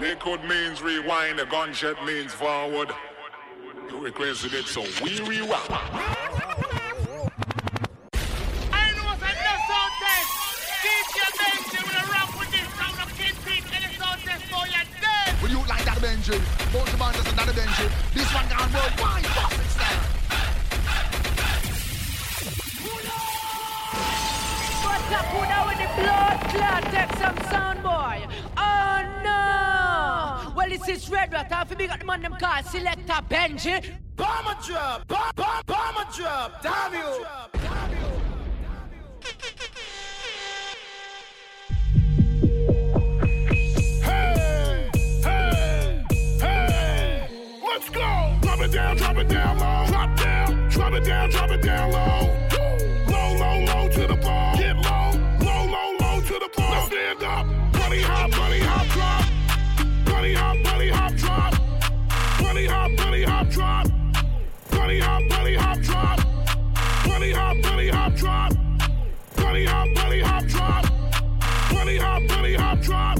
Liquid means rewind, a gunshot means forward. You requested it, so we rewind. Benji. Both the band another Benji. This one gone worldwide. Classic style. What's up, who now with the blood clot? Take some sound, boy. Oh no! Well, this is Red Rat. If you got the man them called Selector Benji. Bomber drop, bomb, bomb, bomber drop. Damn you. Damn you. it down, drop it down low. Drop down, drop it down, drop it down low. Low, Bunny hop, bunny hop, drop. Bunny hop, bunny hop, drop. Bunny hop, bunny hop, drop. Bunny hop, bunny hop, drop.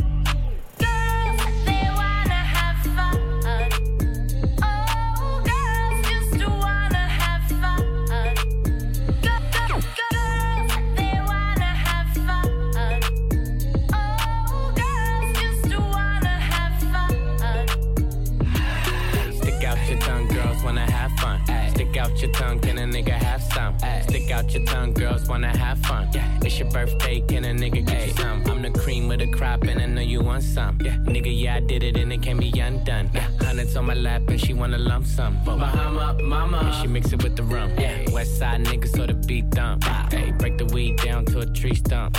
Out your tongue, girls wanna have fun. Yeah. It's your birthday, can a nigga get you some? I'm the cream of the crop, and I know you want some. Yeah. Nigga, yeah, I did it, and it can be undone. Yeah. Hundreds on my lap, and she wanna lump sum. Bahama, mama, and she mix it with the rum. Yeah. West side niggas, so the beat dump. Hey, break the weed down to a tree stump.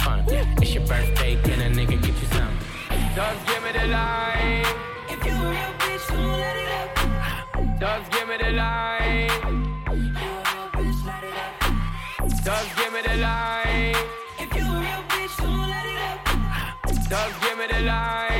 fun. It's your birthday, can a nigga get you some? Just give me the line. If you a real bitch, don't let it up. Just give me the line. Just give me the line. If you a real bitch, don't let it up. Just give me the line.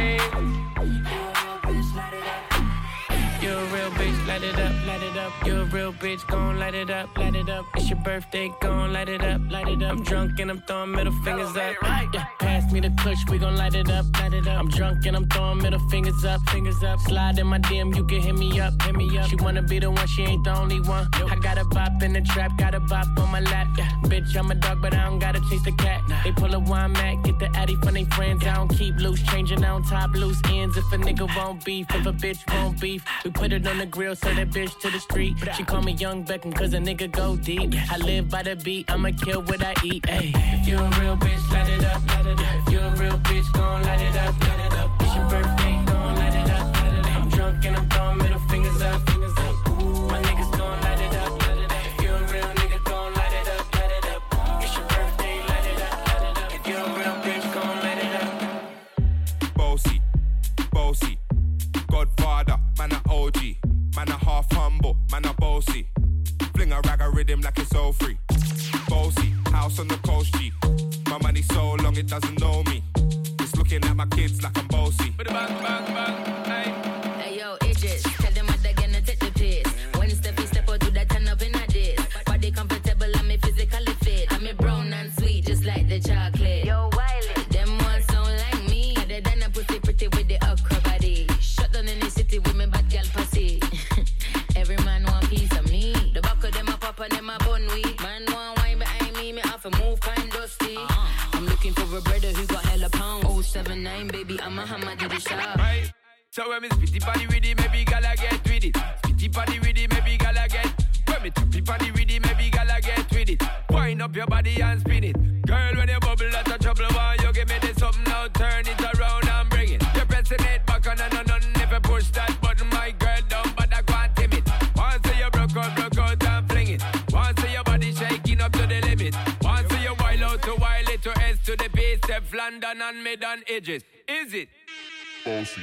Light it up, light it up. You're a real bitch, gon' light it up, light it up. It's your birthday, gon' light it up, light it up. I'm drunk and I'm throwing middle fingers up. Yeah, pass me the push, we gon' light it up, light it up. I'm drunk and I'm throwing middle fingers up, fingers up. Slide in my DM, you can hit me up, hit me up. She wanna be the one, she ain't the only one. I got a bop in the trap, got a bop on my lap. Yeah, bitch, I'm a dog, but I don't gotta chase the cat. They pull a wine mat, get the addy from they friends. I don't keep loose, changing on top loose ends. If a nigga won't beef, if a bitch won't beef, we put it on the grill so that bitch to the street. She call me Young Beckham cause a nigga go deep. I live by the beat, I'ma kill what I eat. Ay. If you a real bitch, light it up, light it up. If you a real bitch, gon' light it up, light it up. It's your birthday, gon' light it up, light it up. I'm drunk and I'm throwing middle fingers up. Humble, man a bossy. Fling a rag a rhythm like it's all free. Bossy, house on the coast G. My money so long it doesn't know me. It's looking at my kids like I'm bossy. Bang, bang, bang, hey. Hey yo, Idris, tell So when me spitty body with it, maybe gala get with it. Spitty body with it, maybe gala get. When me tappy body with it, maybe gala get with it. Wind up your body and spin it. Girl, when you bubble, that's a trouble. Why you give me this something now? Turn it around and bring it. You're pressing it back on and on and you push that button, my girl, but I can't tame it. Once you broke out, broke out and fling it. Once your body shaking up to the limit. Once you wild out to wild it to S to the base, London and mid on edges. Is it? Bossy.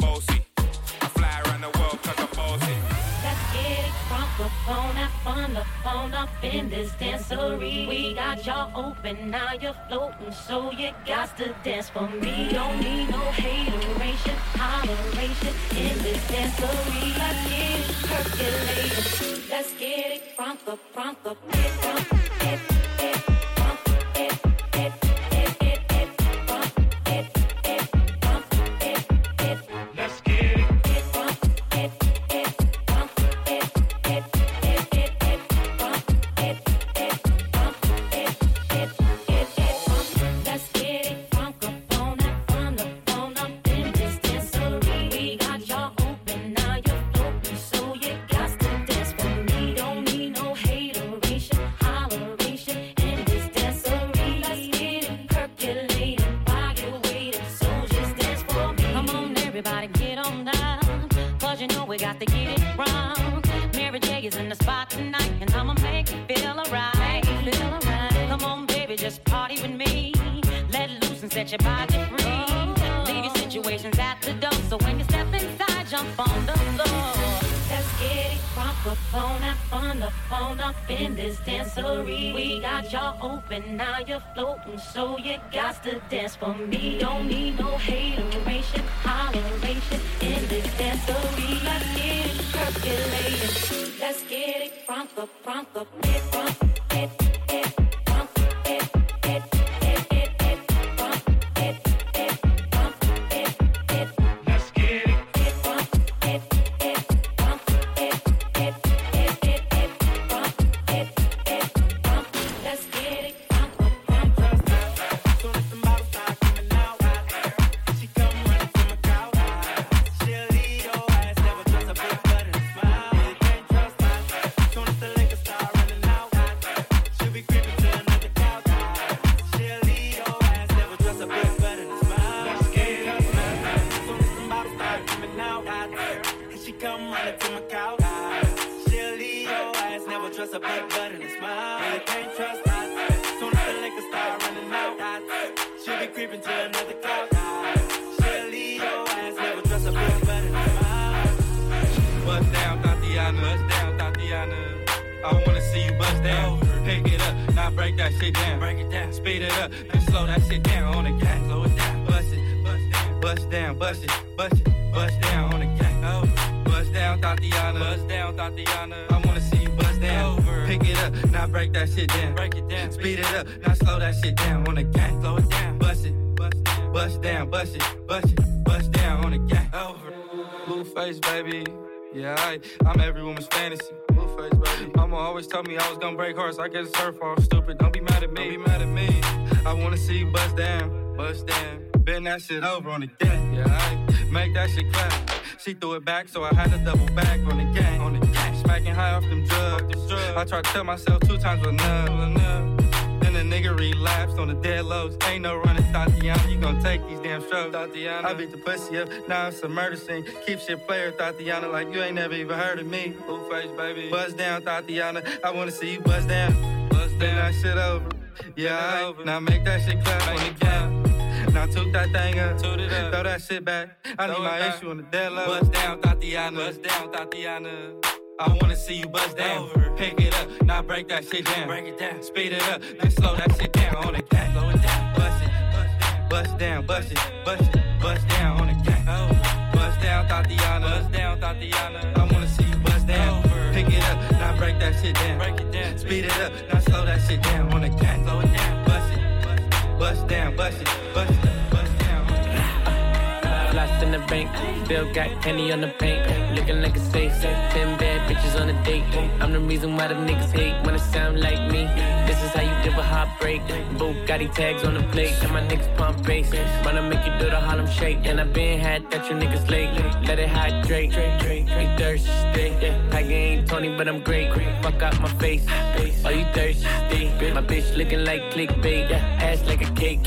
on that fun up on up in this dancery. We got y'all open, now you're floating, so you got to dance for me. Don't need no hateration, holleration in this dancery. Let's get it percolating. Let's get it crunk up, crunk up, get crunk, get, get, crunk, get, get, get, get, you're floating, so you got to dance for me. Don't need no hateration, holleration in this dancery. Let's get it percolating. Let's get it crunk up, crunk up, down. Pick it up, now break that shit down. Break it down. Speed it up, then slow that shit down on the gas. Slow it down. Bust it, bust down, bust down, bust it, bust it, bust down on the gas. Bust down, Thotiana. Bust down, Thotiana. I wanna see you bust down. Over. Pick it up, now break that shit down. Break it down. Speed it up, now slow that shit down on the gas. Slow it down. Bust it, bust down, bust down, bust it, bust it, bust down on the gas. Over. Blueface, baby. Yeah, I, I'm every woman's fantasy. Mama always told me I was gonna break hearts. I guess surf off stupid. Don't be mad at me. Don't be mad at me. I wanna see you bust down, bust down. Bend that shit over on the deck. Yeah, I make that shit clap. She threw it back, so I had to double back on the gang. On the gang. Smacking high off them drugs. I tried to tell myself two times was enough. Enough. Then the nigga relapsed on the dead lows. Ain't no running, Thotiana. You gon' take these damn strokes, Thotiana. I beat the pussy up, now it's a murder scene. Keep shit player, Thotiana, like you ain't never even heard of me. Blueface, baby. Buzz down, Thotiana. I wanna see you buzz down. Buzz down. that shit over. Yeah, over. now make that shit clap on the. Now toot that thing up, toot it up. throw that shit back. I need my issue on the dead low. Buzz down, Thotiana. Buzz down, Thotiana. I wanna see you buzz down. Pick it up, now break that shit down. Break it down. Speed it up, then slow that shit down on the gang. Slow it down. Bust it, bust down, bust it, bust it, bust down on the gang. Oh. Bust down, Thotiana. Bust down, Thotiana. I wanna see you bust down. Pick it up, now break that shit down. Break it down. Speed it up, now slow that shit down on the gang. Slow it down. Bust it, bust down, bust it, bust it the bank. Bill got candy on the paint. Looking like a safe. Ten bad bitches on a date. I'm the reason why the niggas hate when it sound like me. This how you give a hot break. Bugatti tags on the plate, and my niggas pump bass. Wanna make you do the Harlem shake, and I been had that you niggas late. Let it hydrate, you thirsty. I ain't Tony, but I'm great. Fuck out my face, are you thirsty? My bitch looking like clickbait, ass like a cake.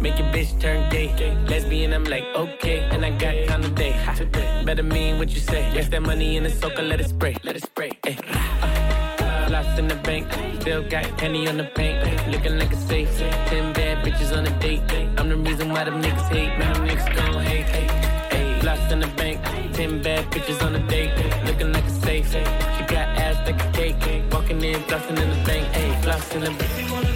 Make your bitch turn gay, lesbian. I'm like okay, and I got time today. Better mean what you say. Yes, that money in the soaker, let it spray, let it spray. Eh. Lost in the bank, still got penny on the paint. Looking like a safe, ten bad bitches on a date. I'm the reason why them niggas hate, man, them niggas gon' hate. Lost in the bank, ten bad bitches on a date. Looking like a safe, she got ass like a cake. Walking in, lost in the bank, Lost in the bank.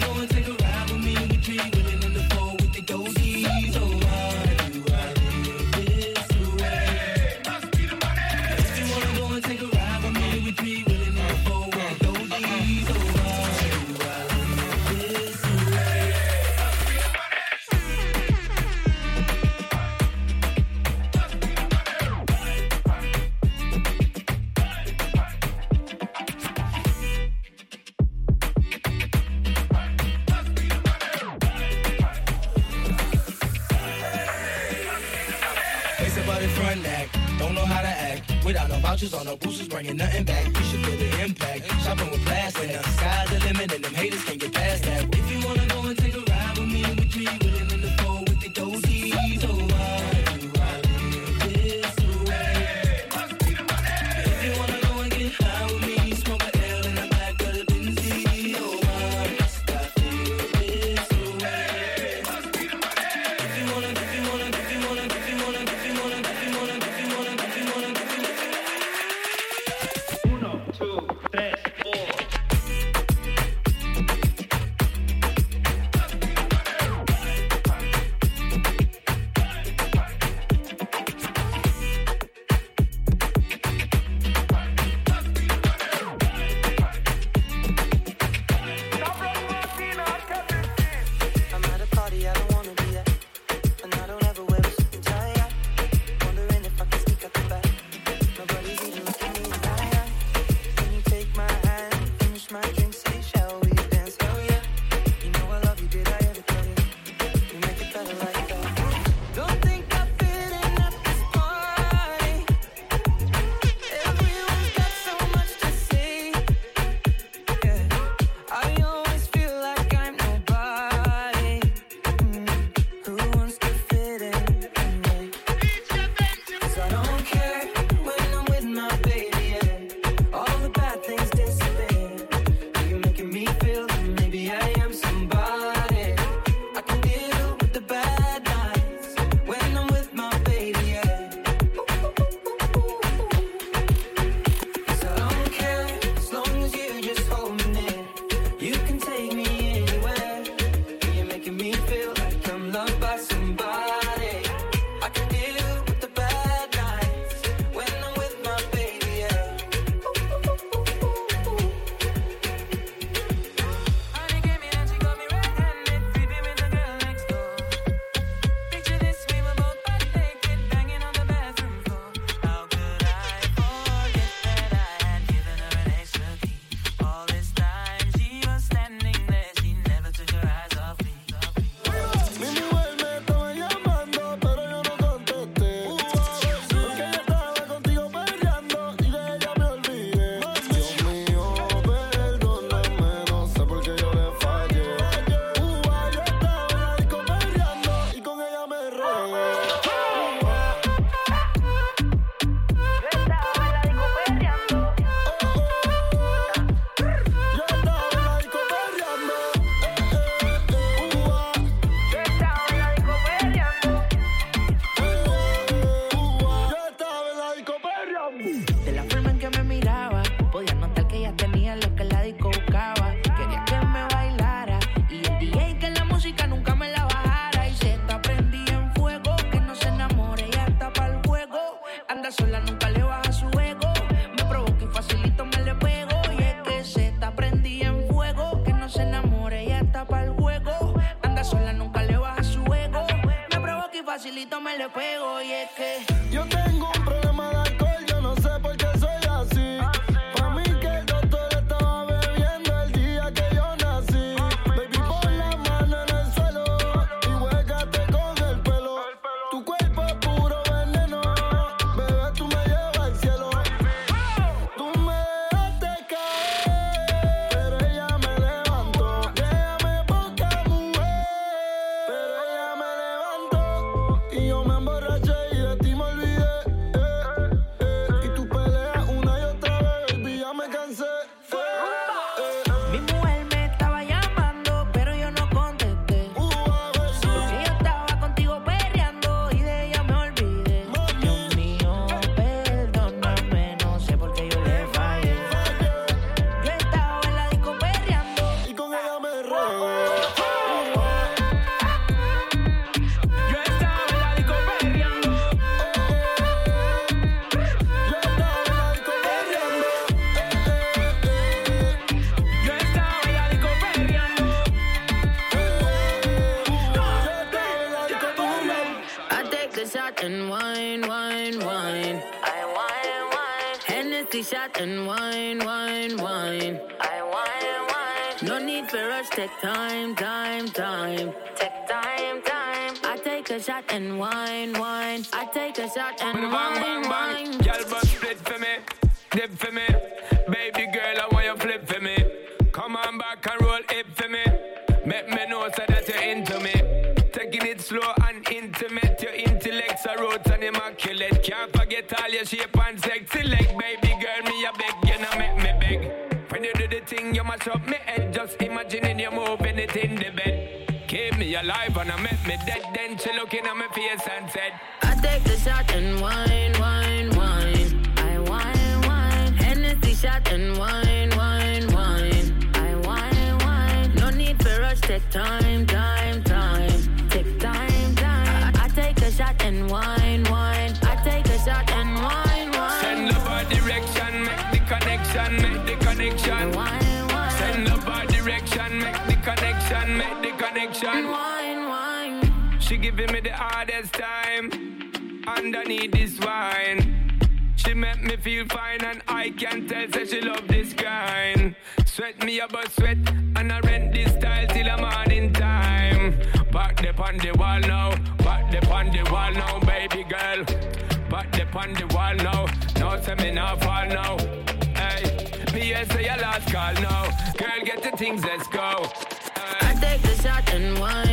Shot and wine, wine. I take a shot and Bang, wine, bang, wine. bang. Girl, but split for me, dip for me. Baby girl, I want you flip for me. Come on back and roll it for me. Make me know so that you're into me. Taking it slow and intimate. Your intellect's a roots and immaculate. Can't forget all your shape and sexy leg. Baby girl, me a beg, you know make me beg. When you do the thing, you mash up me head. Just imagining you moving it in the bed. Me alive and I make me dead. Then she looking at my face and said, I take the shot and wine, wine, wine. I wine, wine. Hennessy shot and wine, wine, wine. I wine, wine. No need for rush, take time, time. Hardest time underneath this wine. She make me feel fine and I can tell say she love this kind. Sweat me about sweat and I rent this style till the morning time. Back the on the wall now, back the on the wall now, baby girl. Back the on the wall now, no say me not fall now. Hey, me say your last call now. Girl, get the things, let's go. I take the shot and wine,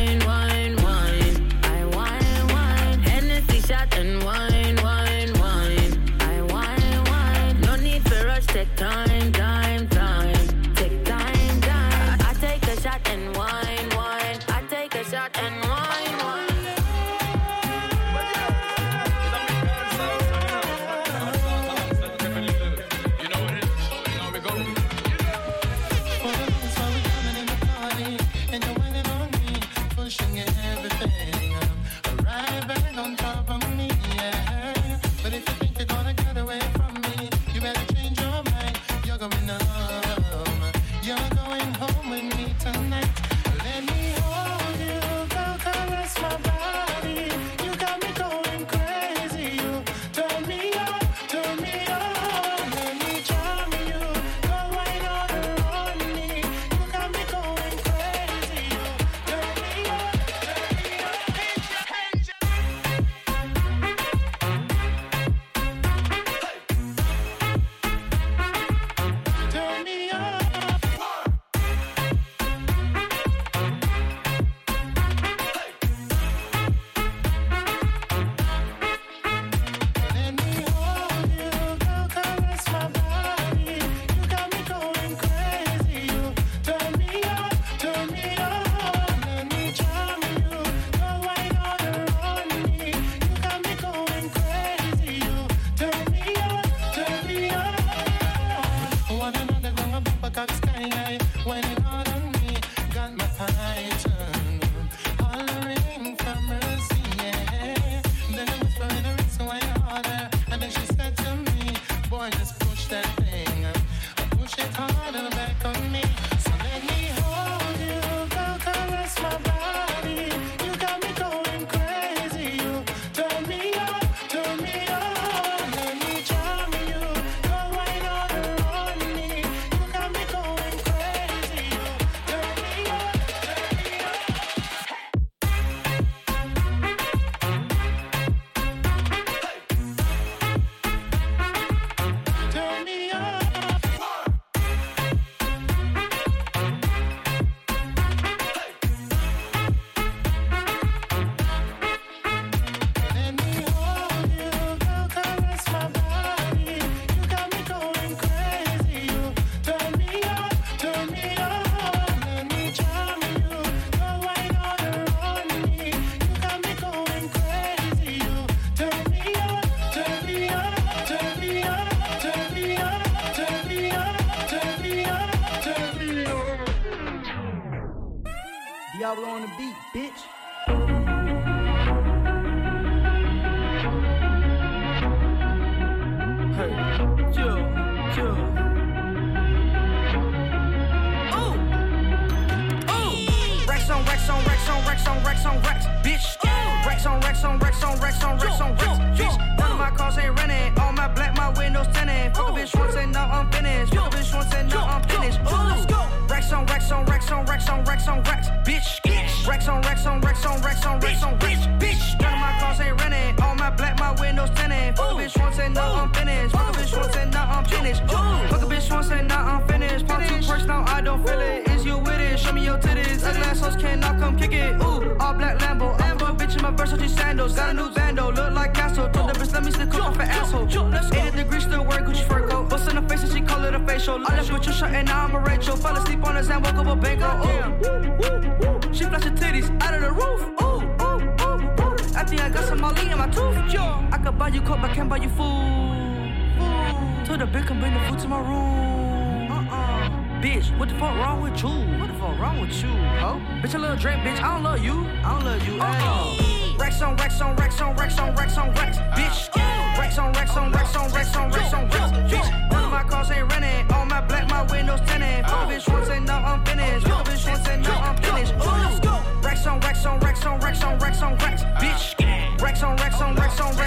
time, time, time. Take time, time. I take a shot and wine, wine. I take a shot and wine,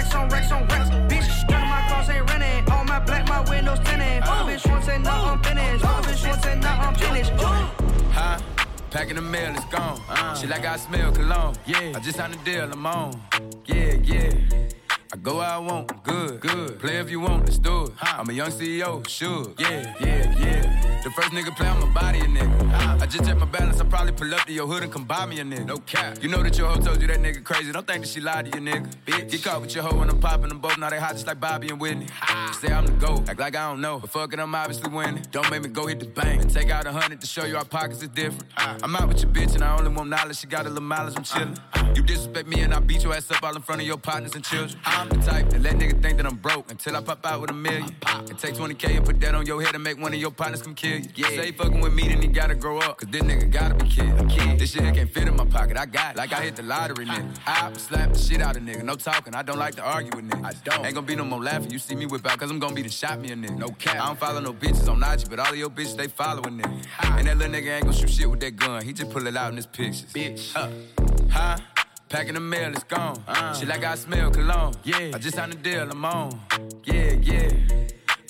Rex on Rex on Rex, bitch. None of my cars ain't renting. All my black, my windows tinted. Fuck bitch once and now I'm finished. Fuck bitch once and now I'm finished. Huh? Packing the mail, it's gone. Uh. She like I smell cologne. Yeah. I just signed a deal, I'm on. Yeah, yeah. I go where I want, good, good. Play if you want, let's do it. I'm a young CEO, sure. Yeah, yeah, yeah. The first nigga play, I'ma body a nigga. I just check my balance, I probably pull up to your hood and come buy me a nigga. No cap. You know that your hoe told you that nigga crazy. Don't think that she lied to you, nigga. Bitch. Get caught with your hoe when I'm popping them both. Now they hot just like Bobby and Whitney. Say I'm the GOAT, act like I don't know. But fuck it, I'm obviously winning. Don't make me go hit the bank and take out a hundred to show you our pockets is different. I'm out with your bitch and I only want knowledge. She got a little mileage, I'm chillin'. You disrespect me and I beat your ass up all in front of your partners and children. I'm the type that let nigga think that I'm broke until I pop out with a million. And take 20K and put that on your head and make one of your partners come kill you. Yeah. Say fucking with me, then he gotta grow up. Cause this nigga gotta be kid. kid. This shit can't fit in my pocket. I got it. Like I hit the lottery, nigga. I slap the shit out of nigga. No talking. I don't like to argue with niggas. I don't. Ain't gonna be no more laughing. You see me whip out, cause I'm gonna be the shot me a nigga. No cap. I don't follow no bitches on IG, but all of your bitches, they following nigga. And that little nigga ain't gonna shoot shit with that gun. He just pull it out in his pictures. Bitch. Huh? Huh? Packing the mail, it's gone. Uh. She like I smell cologne. Yeah. I just signed a deal, I'm on. Yeah, yeah.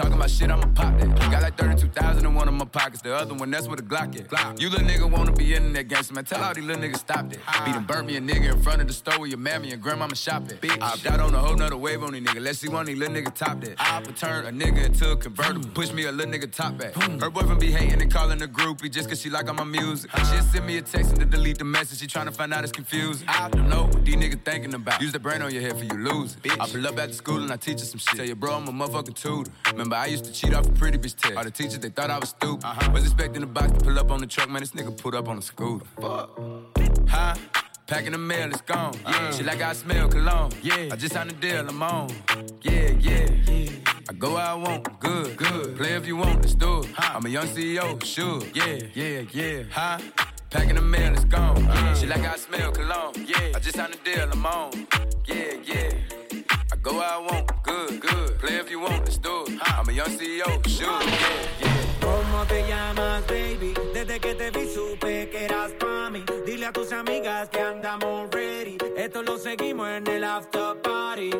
Talking about shit, I'ma pop that. Got like 32,000 in one of my pockets. The other one, that's where the Glock at. Glock. You little nigga wanna be in that gangster, man. Tell all these little niggas stop that. Beat and burn me a nigga in front of the store where your mammy and grandmama shop at. Bitch. I opt out on a whole nother wave on these niggas. Let's see one of these little niggas top that. I opt turn a nigga into a convertible. Mm. Push me a little nigga top back. Mm. Her boyfriend be hating and calling the groupie just cause she like all my music. She'll send me a text and to delete the message. She tryna find out it's confusing. I don't know what these niggas thinking about. Use the brain on your head for you lose it. I pull up after school and I teach her some shit. Tell your bro I'm a motherfucking tutor. Remember I used to cheat off a pretty bitch test. All the teachers they thought I was stupid. Uh-huh. Was expecting the box to pull up on the truck, man. This nigga put up on a scooter. Fuck. Huh? Packing the mail, it's gone. Uh-huh. Yeah. She like I smell cologne. Yeah. I just signed a deal, I'm on. Yeah, yeah. yeah. I go where I want, good, good. Play if you want, let's do it. I'm a young CEO, sure. Yeah, yeah, yeah. Huh? Packing the mail, it's gone. Uh-huh. She like I smell cologne. Yeah. I just signed a deal, I'm on. Yeah, yeah. Go where I want, good, good. Play if you want, let's do it. I'm a young CEO, sure. Yeah, yeah. ¿Cómo te llamas, baby? Desde que te vi supe que eras pa' mí. Dile a tus amigas que andamos ready. Esto lo seguimos en el after party.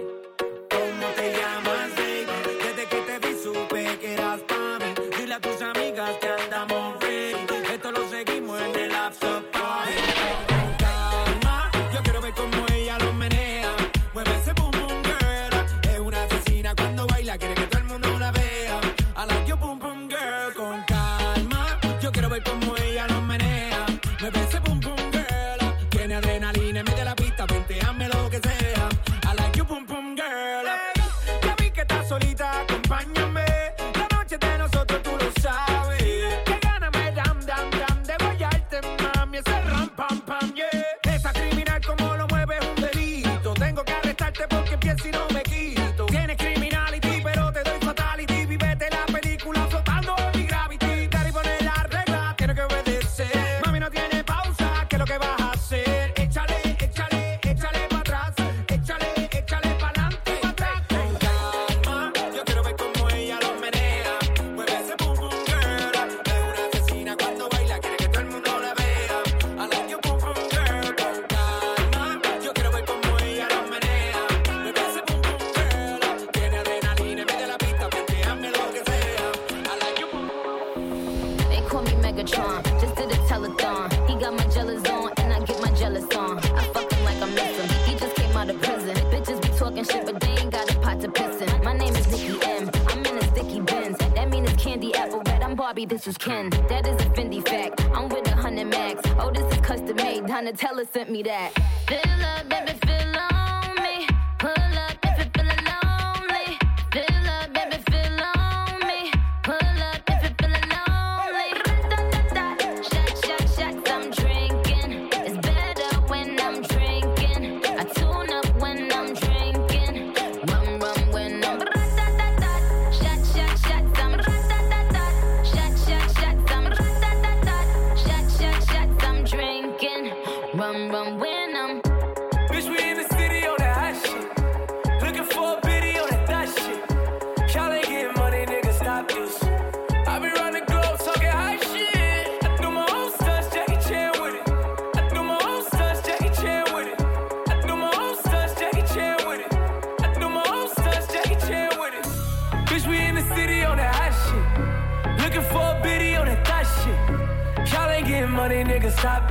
Sent me that.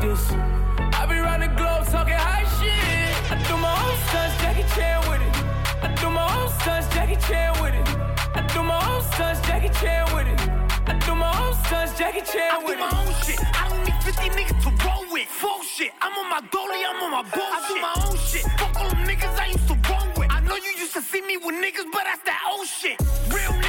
Nigga, stop this. I be round the globe talking high shit. I do my own stunts, Jackie Chan with it. I do my own stunts, Jackie Chan with it. I do my own stunts, Jackie Chan with it. I do my own stunts, Jackie Chan with it. I do my own shit. I don't need 50 niggas to roll with. Full shit. I'm on my dolly, I'm on my bullshit. I do my own shit. Fuck all them niggas I used to roll with. I know you used to see me with niggas, but that's that old shit. Real nigga,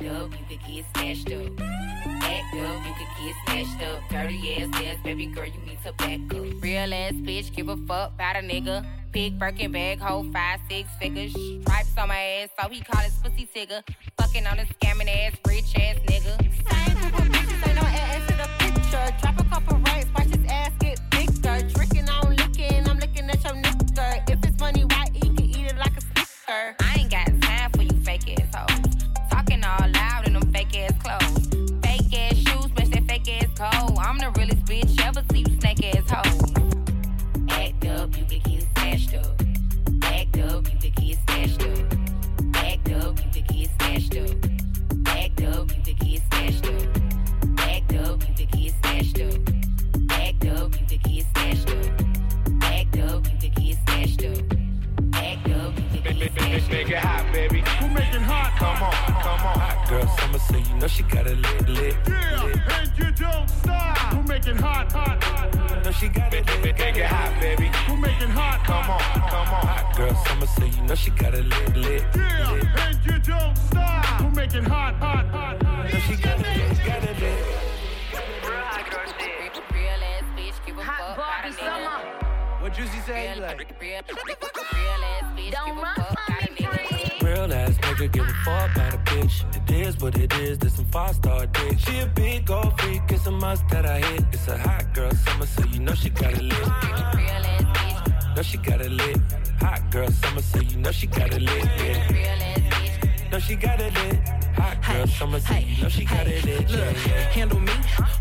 Act up, you can get smashed up. Act up, you can get smashed up. Dirty ass ass, baby girl, you need to back up. Real ass bitch, give a fuck about a nigga. Big Birkin bag, hold five, six figures. Stripes on my ass, so he call his pussy tigger. Fucking on a scamming ass, rich ass nigga. Same group of bitches, ain't no ass to the picture. Drop a couple racks, watch his ass it hot, baby. Who making hot? Come on, come on. Hot girl, summer, so you know she got it lit, lit. Yeah, and you don't stop. Who making hot, hot, hot? No, she got it lit, make it hot, baby. Who making hot? Come on, come on. Hot girl, summer, so you know she got it lit, lit. Yeah, and you don't stop. Who making hot, hot, hot? No, she got it lit, got it lit. Real ass bitch, give a fuck about a nigga. What Juicy say? Real, Like, real, real ass bitch, give a fuck about a nigga. Real nigga give a fuck about a bitch. It is what it is, this some five star dick. She a big old freak, it's a must that I hit. It's a hot girl summer, so you know she got it lit. Know she got it lit. Hot girl summer, so you know she got it lit. Yeah. Know she got it lit. Girl summer, you know she got it. Look, handle me?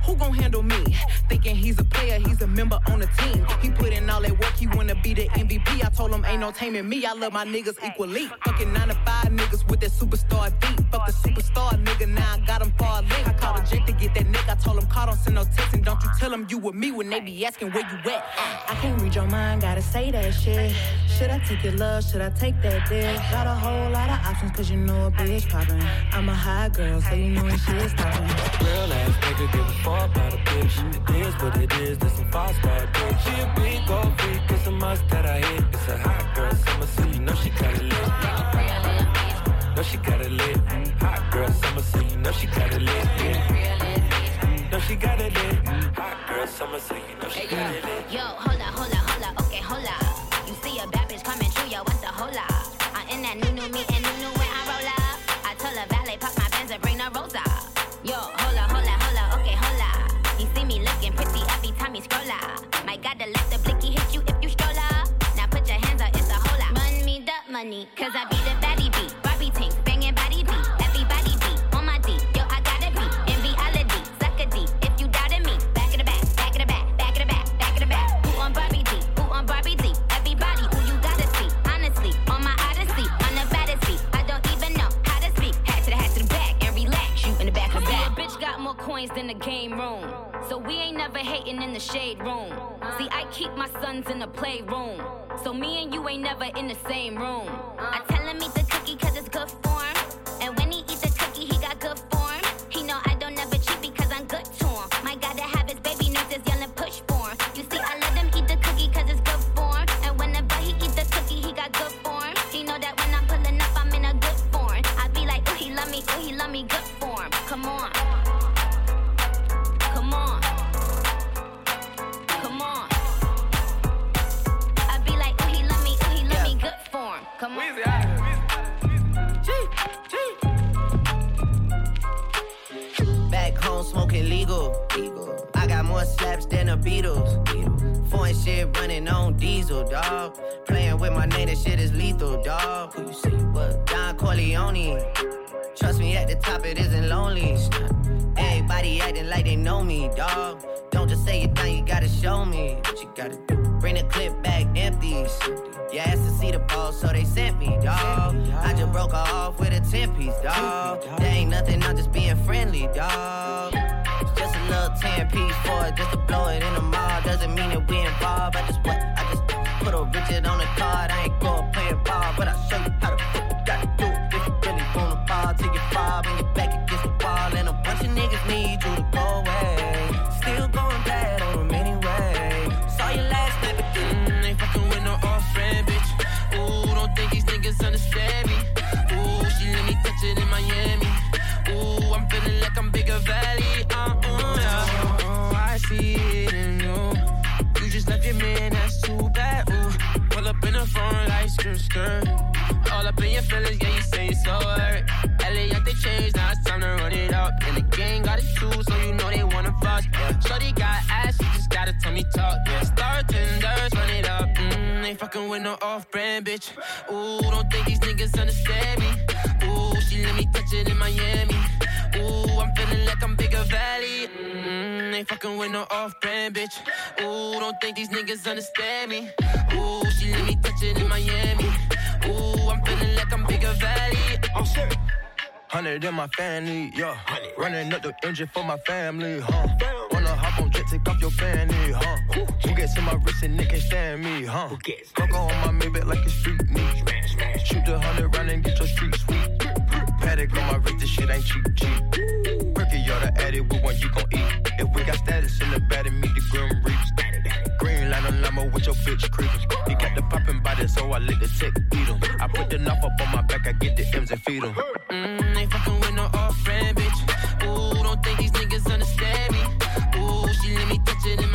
Who gon' handle me? Thinking he's a player, he's a member on the team. He put in all that work, he wanna be the MVP. I told him ain't no taming me. I love my niggas equally. Fucking nine to five niggas with that superstar beat. Fuck the superstar nigga, now I got him far. I called a Jake to get that nigga. I told him call, don't send no text and don't you tell him you with me when they be asking where you at. I can't read your mind, gotta say that shit. Should I take your love? Should I take that dick? Got a whole lot of options, cause you know a bitch poppin'. I'm a high girl, so you know when shit's poppin'. Real ass nigga give a fuck about a bitch. It is what it is, this some five star dick. She a big old freak, it's a must that I hit. It's a hot girl summer, so you know she got it lit. Know she got it lit. Hot girl summer, so you know she got it lit. Yeah. Know she got it lit. Hot girl summer, so you know she got it lit. Yo, hold up, hold up, hold up, okay, hold up. money. Cause I be the we ain't never hating in the shade room. See, I keep my sons in the playroom. So me and you ain't never in the same room. I tell him eat the cookie cause it's good form. That shit is lethal, dog. Who you see? What? Don Corleone. Trust me, at the top it isn't lonely. Everybody acting like they know me, dog. Don't just say it down, you gotta show me what you gotta do. Bring the clip back empty. You asked to see the ball, so they sent me, dog. I just broke her off with a 10 piece, dog. There ain't nothing, I'm just being friendly, dog. Just a little 10 piece for it, just to blow it in the mall. Doesn't mean that we involved. I just what? I just put a Richard on the card. I ain't going playing ball, but I'll show you how to fuck gotta do it. If you really wanna fall, take you five and your back against the wall. And a bunch of niggas need you to go away. Still going bad on feelings, yeah, you say it's so hurt. LA, they changed, now it's time to run it up. And the gang got it too, so you know they wanna fuck. Yeah. Shorty got ass, she just gotta tell me talk. Yeah, start tenders, run it up. Mm, ain't fucking with no off-brand bitch. Ooh, don't think these niggas understand me. Ooh, she let me touch it in Miami. Ooh, I'm feeling like I'm bigger valley. Mm, ain't fucking with no off-brand bitch. Ooh, don't think these niggas understand me. Ooh, she let me touch it in Miami. Ooh, I'm feeling like I'm bigger valley. I'm sick. Hundred in my family, yeah. Running up the engine for my family, huh? Wanna hop on jet, take off your fanny, huh? Who gets in my wrist and they can't stand me, huh? Coco on my Maybach like it's street meat. Shoot the hundred round and get your street sweet. Patek on my wrist, this shit ain't cheap, cheap. Perky, y'all the added with one you gon' eat. If we got status in the bed and meet the grim reaps. Green line on limo with your bitch creeping. He got the poppin' body, so I let the tech beat him. I put the knife up on my back, I get the M's and feed him. Mm, ain't fucking with no off-brand bitch. Ooh, don't think these niggas understand me. Ooh, she let me touch it in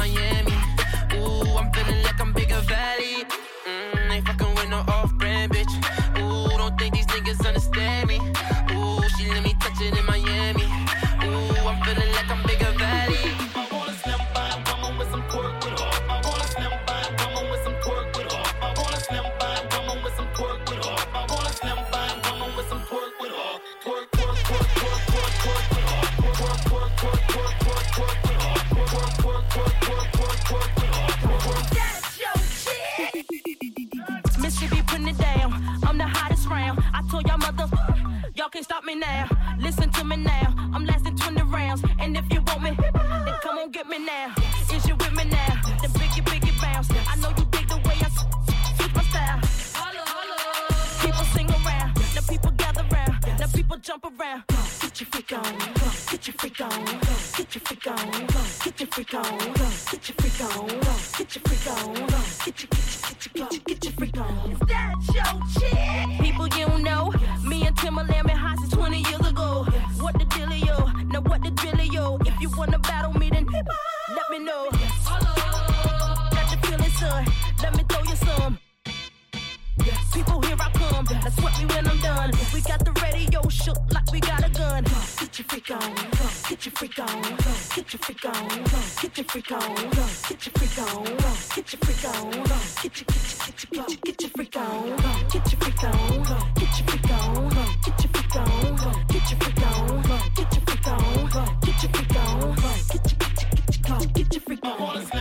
can't stop me now. Listen to me now. I'm lasting 20 rounds. And if you want me, then come on get me now. Is you with me now? Then biggie, biggie bounce. I know you dig the way I switch my style. People sing around. Now people gather round. Now people jump around. Get your freak on. Get your freak on. Get your freak on. Get your freak on. Get your freak on. Get your freak on. Get your, get your, get your, get your, get your freak on. Is that your chick? People you know. And Timbaland been hot since 20 years ago. What the dealio? Now what the drillio? If you wanna battle me, then let me know. Got the feeling, son. Let me throw you some. People, here I come. Now sweat me when I'm done. We got the radio shook like we got a gun. Get your freak on, get your freak on, get your freak on, get your freak on, get your freak on, get your freak on, get your get your get your get your freak on, get your freak on, get your freak on, get your freak on, get your freak on, get your freak on, get your freak on, get your get your freak on.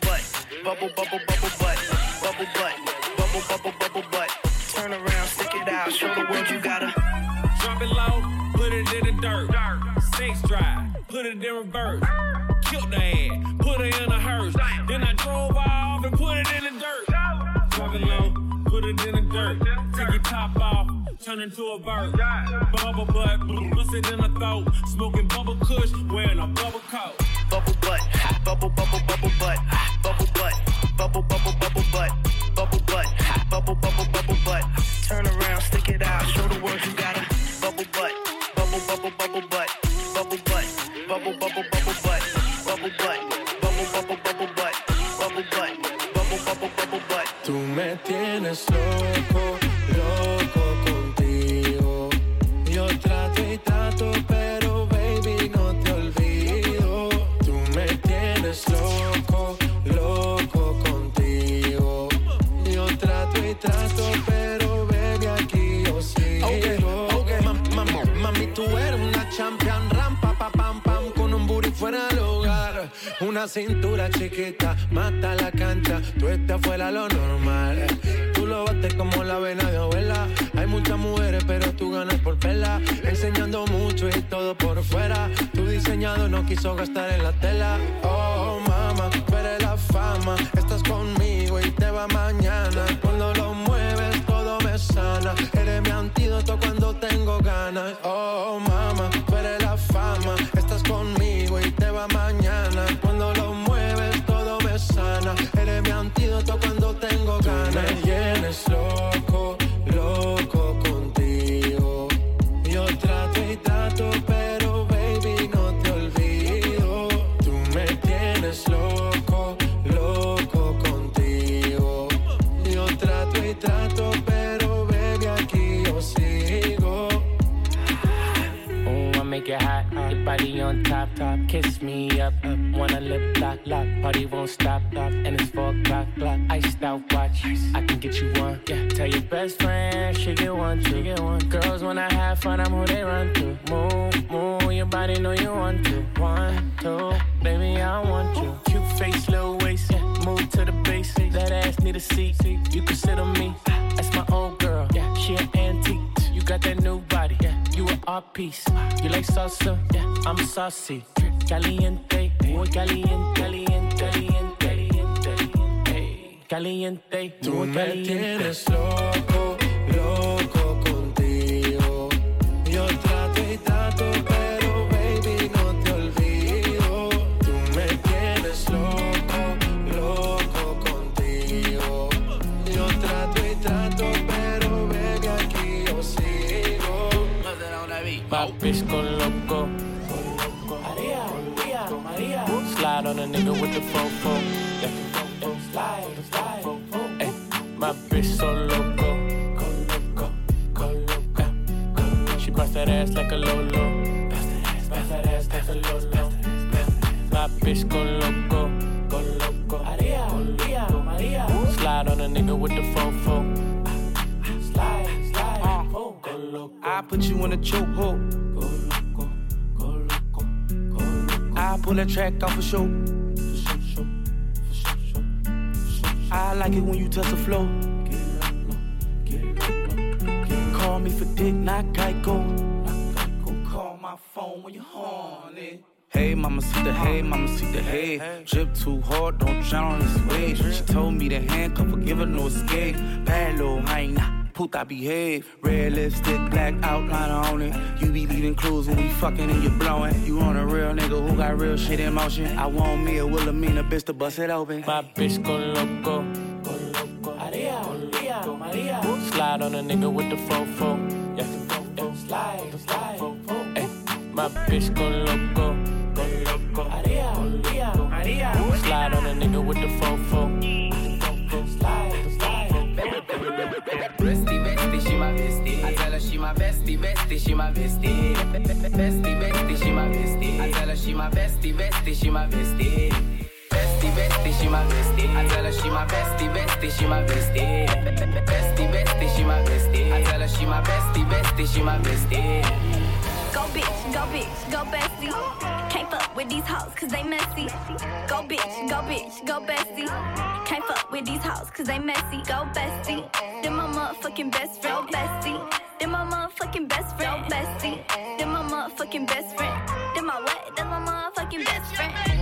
Bubble butt, bubble, bubble, bubble butt, bubble butt, bubble, bubble, bubble butt. Turn around, stick it out, show the world you got a Drop it low, put it in the dirt. Sex drive, put it in reverse. Killed the ass, put her in a hearse. Then I drove off and put it in the dirt. Drop it low, put it in the dirt. Take your top off, turn into a bird. Bubble butt, bust it in the throat. Smoking bubble kush, wearing a bubble coat. bubble butt, bubble, bubble bubble ganas. Oh, mama, top. Kiss me up, up. Wanna lip lock, lock. Party won't stop, stop. And it's four o'clock, clock. Iced out watch. I can get you one. Yeah. Tell your best friend she get one, she get one. Girls wanna have fun, I'm who they run to. Move, move. Your body know you want to. One, two, baby I want you. Cute face, little waist. Yeah. Move to the base. That ass need a seat. You can sit on me. That's my old girl. Yeah. She art piece. You like salsa? Yeah. I'm saucy. Caliente. Muy caliente. Caliente. Caliente. Caliente. Caliente. Tú Muy me caliente. tienes loco, loco Bitch go loco. Maria, Maria, Maria. Slide on a nigga with the fofo. Yeah. Slide, slide. Ay, my bitch so loco. Go loco, go loco. She bust that ass like a lolo. Bust that ass, bust that ass like a lolo. My bitch go loco, go loco. Maria, Maria. Slide on a nigga with the fofo. I put you in a chokehold. I pull that track off a show. I like it when you touch the flow. Call me for dick, not Geico. Call my phone when you're horny. Hey, mama, see the hey, mama, see the hey. Drip too hard, don't drown on this wave. She told me to handcuff her, give her no escape. Bad little hyena. Puta behave. Red lipstick, black outliner on it. You be leaving clues when we fucking and you blowing. You on a real nigga who got real shit in motion. I want me a Wilhelmina bitch to bust it open. My bitch go loco. Go loco. Maria, Maria, Maria. Slide on a nigga with the fofo. Yeah, yeah. Slide, slide. Ay, my bitch go loco. Bestie. I tell her she my bestie, bestie, she my bestie. Bestie, bestie, she my bestie. I tell her she my bestie, bestie, she my bestie. Bestie, bestie, she my bestie. I tell her she my bestie, bestie, she my bestie. Bestie, bestie, she my bestie. I tell her she my bestie, bestie, she my bestie. Go bitch, go bitch, go bestie. Fuck with these hoes cause they messy. Go bitch, go bitch, go bestie. Can't fuck with these hoes cause they messy. Go bestie. Then my motherfucking best friend, bestie. Then my motherfucking best friend, bestie. Then my motherfucking best friend. Then my what? Then my motherfucking best friend.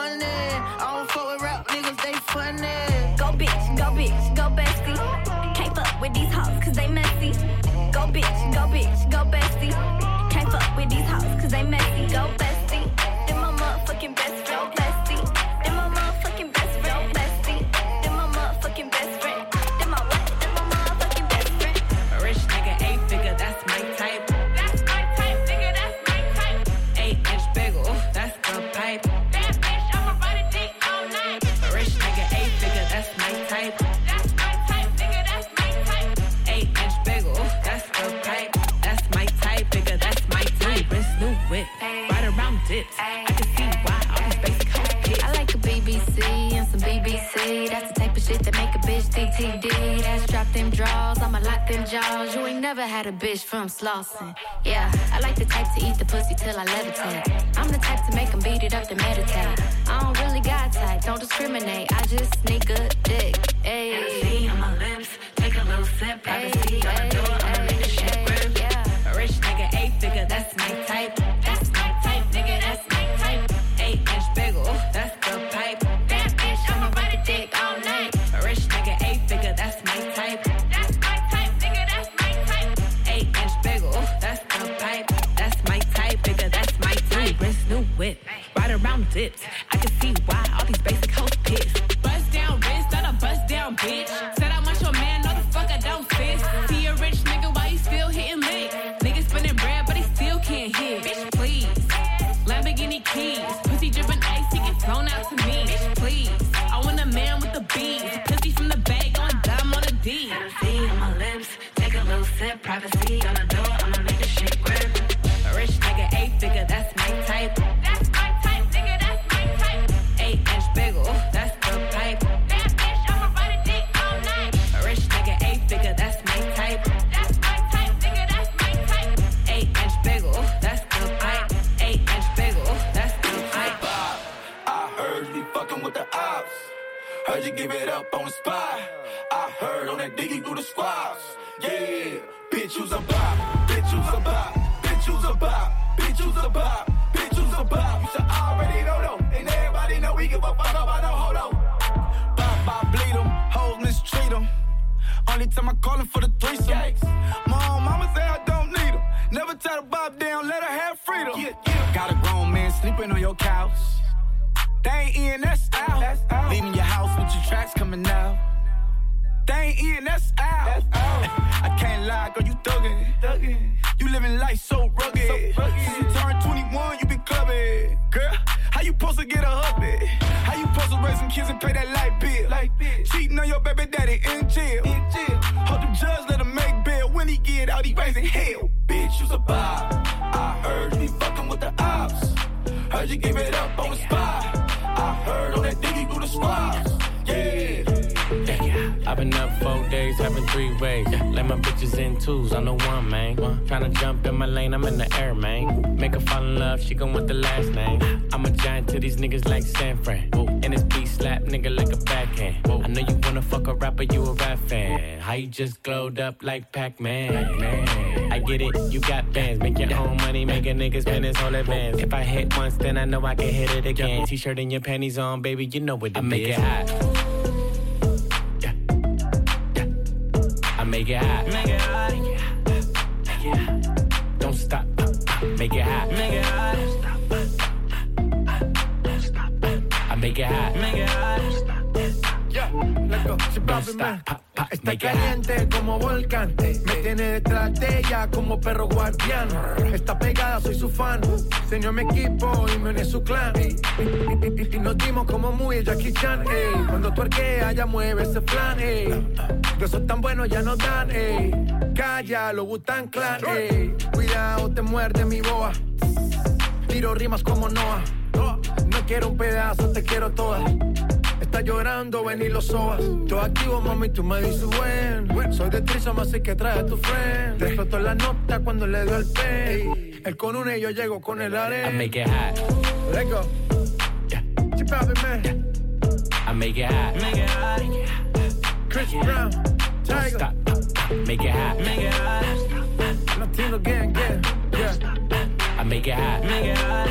Hoes cause they messy. Go bitch, go bitch, go bestie. Can't fuck with these hoes cause they messy. Go bestie. Then my motherfucking best friend, a DTD. That's drop them draws, I'ma lock them jaws. You ain't never had a bitch from Slauson. Yeah, I like the type to eat the pussy till I levitate. I'm the type to make 'em beat it up to meditate. I don't really got type, don't discriminate. I just need good dick. Ayy. On my lips, take a little sip. Privacy on the door, I'ma make the shit grip. A rich nigga, eight figure, that's my type. That's my type, I can see why all these up like Pac-Man? man I get it, you got bands, make your own money, make a nigga spend his whole advance. If I hit once, then I know I can hit it again. T-shirt and your panties on, baby, you know what it I make it hot. Clan. Y, nos dimos como muy el Jackie Chan. ey. Cuando tú arqueas, ya mueve ese flan. ey. Esos tan buenos ya no dan. ey. Calla, lo gustan clan. ey. Cuidado, te muerde mi boa. Tiro rimas como Noah. No quiero un pedazo, te quiero toda. Está llorando, ven y lo sobas. Yo activo, mami, tú me dices buen. Soy de Trisom, así que trae a tu friend. Te la nota cuando le dio el pen. Él con una y yo llego con el I arena. make it hot. Let's go. She poppin', man. I make it hot. Make it hot. Chris Brown. Tyga. stop. Make it hot. Make it hot. Latino gang, gang. Yeah. I make it hot. Make it hot.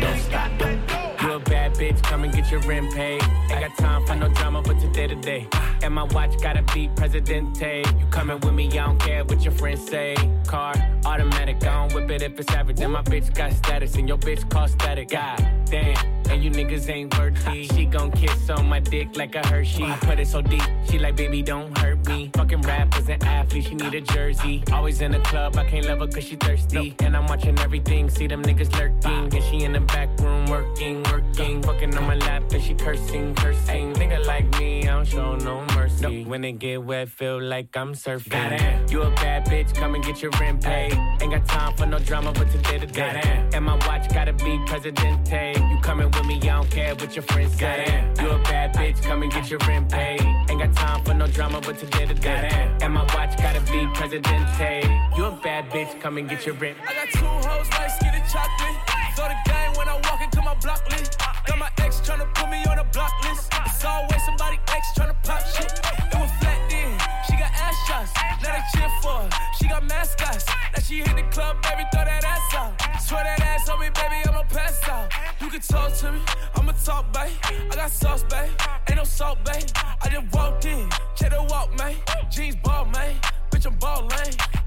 Don't stop. Bad bitch, come and get your rent paid. Ain't got time for no drama, but today to day. And my watch gotta be Presidente. You coming with me, I don't care what your friends say. Car, automatic, I don't whip it if it's average. And my bitch got status, and your bitch cost static. God damn, and you niggas ain't worthy. She gon' kiss on my dick like a Hershey. I put it so deep, she like, baby, don't hurt me. Fucking rappers and athletes, she need a jersey. Always in the club, I can't love her cause she thirsty. And I'm watching everything, see them niggas lurking. And she in the back room working, working. Fucking on my lap, and she cursing, cursing. Nigga like me, I don't show no mercy. When it get wet, feel like I'm surfing. Goddamn. You a bad bitch, come and get your rent paid. Ain't got time for no drama, but today to day. And my watch gotta be Presidente. You coming with me, I don't care what your friends say. You a bad bitch, come and get your rent paid. Ain't got time for no drama, but today to day. And my watch gotta be Presidente. You a bad bitch, come and get your rent. I got two hoes, light skin and chocolate. Throw the gang when I walk into my block list. Got my ex tryna put me on a block list. It's always somebody ex tryna pop shit. It was flat then, she got ass shots. Now they cheer for her. She got mascots. She hit the club, baby, throw that ass out. Swear that ass on me, baby, I'ma pass out. You can talk to me, I'ma talk, babe. I got sauce, babe. Ain't no salt, babe. I just walked in, check the walk, man. Jeans ball, man. Bitch, I'm ballin'.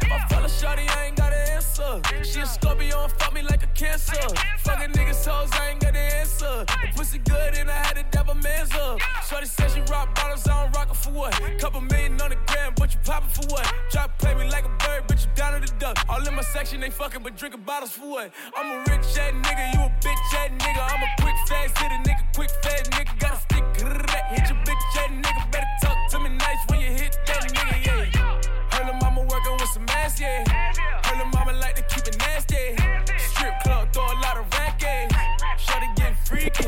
If I fell a shorty, I ain't got an answer. She a Scorpio and fuck me like a cancer. Fuckin' niggas hoes, I ain't got an answer. The pussy good and I had to dab a man's up. Shorty said she rock bottles, I don't rock it for what? Couple million on the gram, but you poppin' for what? Drop play me like a bird, but you down to the duck. All in my section, they fucking, but drinking bottles for what? I'm a rich ass nigga, you a bitch ass nigga. I'm a quick fast hit a nigga, quick fast nigga. Got a stick, hit your bitch ass nigga. Better talk to me nice when you hit that nigga, yeah. Her little mama working with some ass, yeah. Her little mama like to keep it nasty. Strip club, throw a lot of racket. Shorty get freaky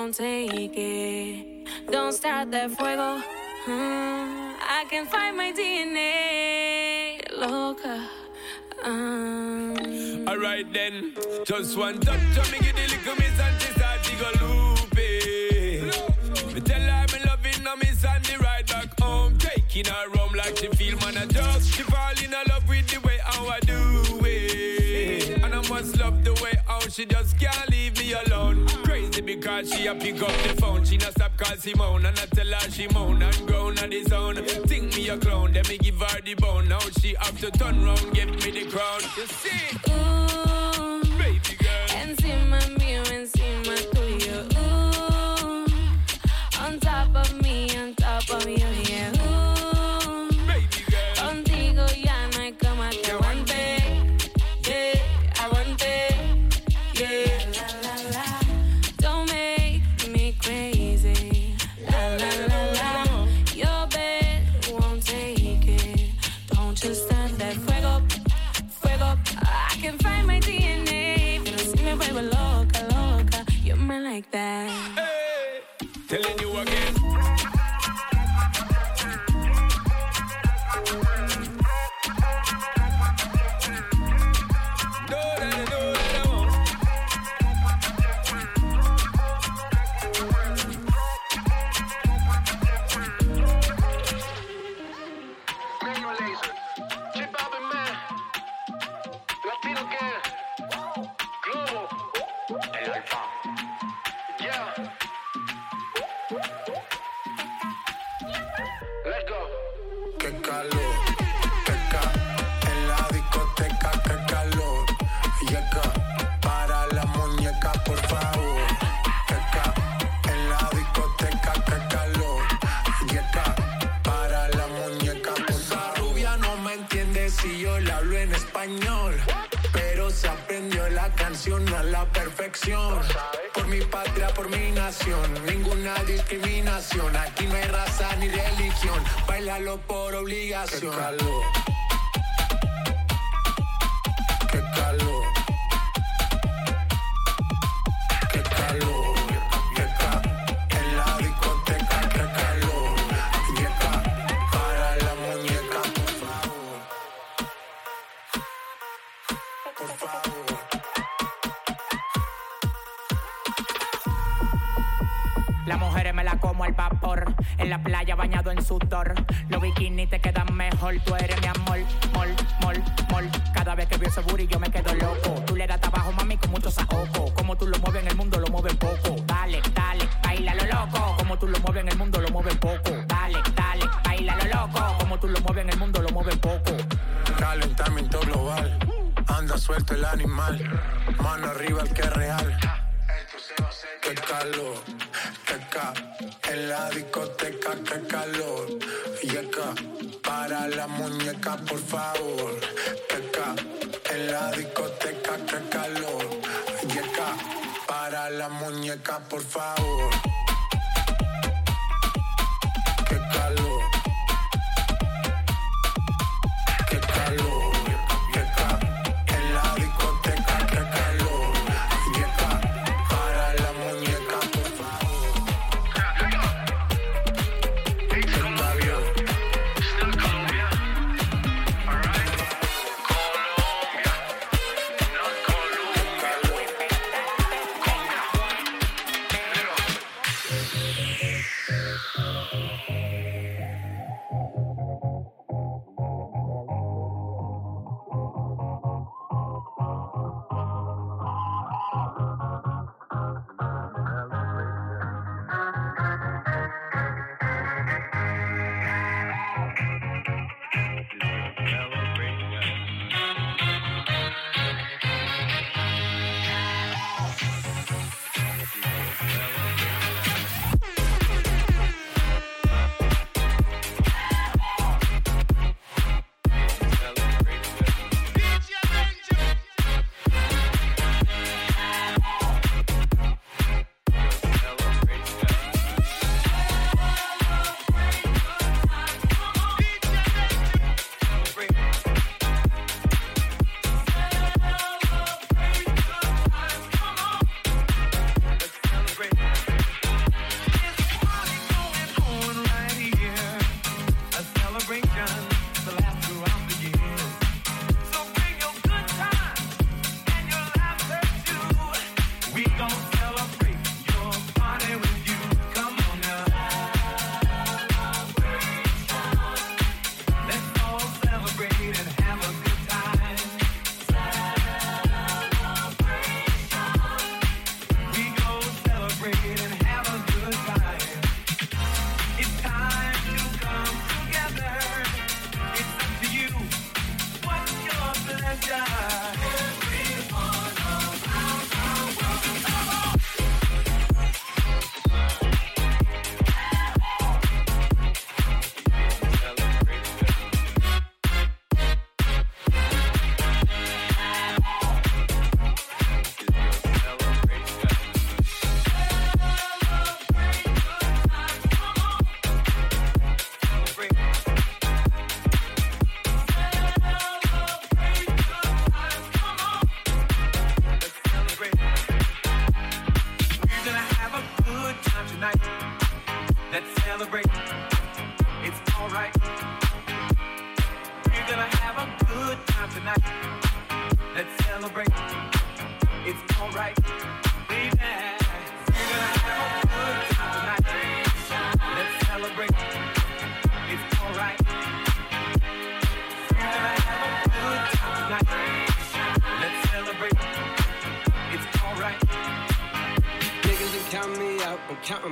won't take it. Don't start that fuego. Hmm, I can find my DNA. Loca. Um, Alright then, just one touch of me give the little miss and start to go loopy. Me tell her me loving her miss and the ride back home, taking her home like she feel man a joke. She fall in love with the way how I do it, and I must love the way how she just can't because she a pick up the phone, she not stop call Simone, and I tell her she moan and groan on the zone. Think me a clown, then me give her the bone. Now she have to turn round, give me the crown. You see? ooh, Baby girl. encima mío, encima tuyo. Ooh, on top of me, on top of you, por mi nación, ninguna discriminación. Aquí no hay raza ni religión. Bailalo por obligación. Qué calor. Qué calor. La playa bañado en sudor. Los bikinis te quedan mejor. Tú eres mi amor. Mol, mol, mol. Cada vez que veo ese booty yo me quedo loco. Tú le das trabajo, mami, con mucho saoco. Como tú lo mueves en el mundo, lo mueves poco. Dale, dale, baila lo loco. Como tú lo mueves en el mundo, lo mueves poco. Dale, dale, baila lo loco. Como tú lo mueves en el mundo, lo mueves poco. Calentamiento global. Anda suelto el animal. Mano arriba el que es real. Qué calor, qué ca. En la discoteca, calor. Yeca, para la muñeca, por favor. Qué ca. En la discoteca, qué calor. Yeca, para la muñeca, por favor.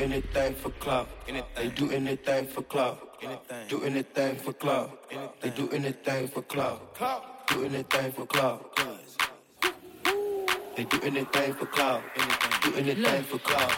Anything for club. They do anything for club. Do anything for club. They do anything for club. Do anything for club. They do anything for club. Do anything for club.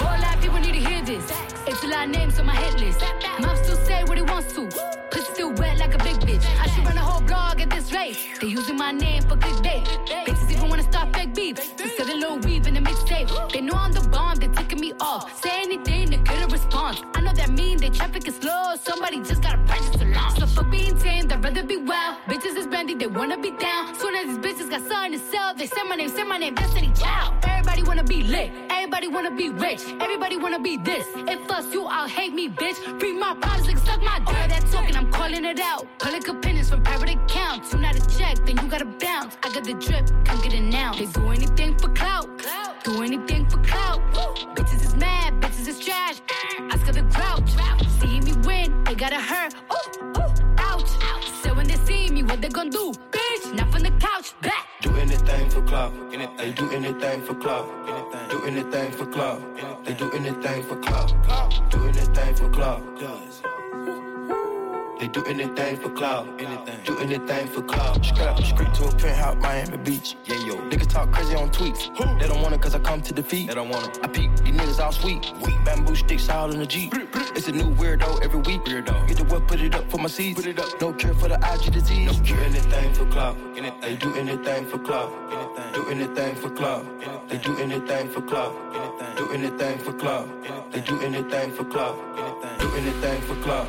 All of people need to hear this. It's a lot of names on my hit list. Mom still say what he wants to. Pussy still wet like a big bitch. I should run a whole blog at this rate. They using my name for clickbait. Bitches even wanna start fake beef. Instead of little weave in the mixtape. They know I'm the bomb, they taking me off. Say anything to get a response. I know that mean they traffic is slow. Somebody just gotta practice to launch. So for being tame, they'd rather be wild. Bitches is brandy, they wanna be down. Soon as these bitches got something to sell, they say my name, say my name, Destiny Child. Everybody wanna be lit, everybody wanna be rich, everybody wanna be this. If us you all hate me, bitch. Free my problems, like suck my dick. All that talking, I'm calling it out. Public opinions from private accounts. You not a check, then you gotta bounce. I got the drip, come get it now. They do anything for clout, do anything for clout. Bitches is mad, bitches is trash. Oscar the grouch, see me win, they gotta hurt. Ooh, ooh, ouch. So when they see me, what they gonna do? Bitch, not from the couch, back. Do anything for club. They do anything for club. Do anything for clout. They do anything for clout. Do anything for club. They do anything for clout. Do anything for clout. Scrap street to a penthouse, Miami Beach. Yeah, yo. Niggas talk crazy on tweets. They don't want it cause I come to defeat. They don't want it. I peek, these niggas all sweet. Bamboo sticks all in the Jeep. It's a new weirdo every week. Weirdo. Get the what, put it up for my seeds. Put it up. No cure for the IG disease. No. Do anything for clout. They do anything for clout. Do anything for clout. They do anything for clout. Do anything for clout. They do anything for clout. Do anything for clout.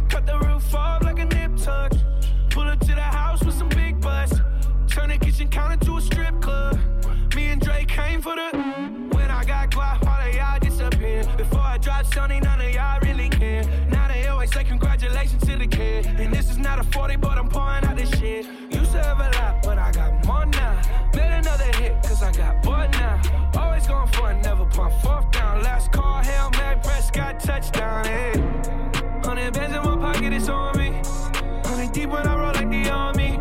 Cut the roof off like a nip tuck. Pull up to the house with some big butts. Turn the kitchen counter to a strip club. Me and Drake came for the. When I got guap, all of y'all disappear. Before I drop Sony, none of y'all really care. Now they always say congratulations to the kid. And this is not a 40, but I'm pouring out this shit. Used to have a lot, but I got more now. Made another hit, cause I got bored now. Always going for it, never pump fourth down. Last call, Hail Mary, Prescott, touchdown, hey. On me. Hundred deep when I roll like the army.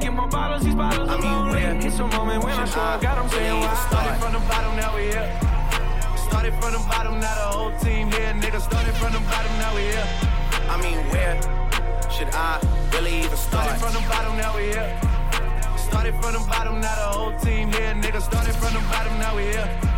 Get more bottles, these bottles are lonely. It's a moment when I show up, God, I'm saying why. Started from the bottom, now we here. Started from the bottom, now the whole team here. Nigga, started from the bottom, now we here. I mean, where should I really even start? Started from the bottom, now we here. Started from the bottom, now the whole team here. Nigga, started from the bottom, now we here.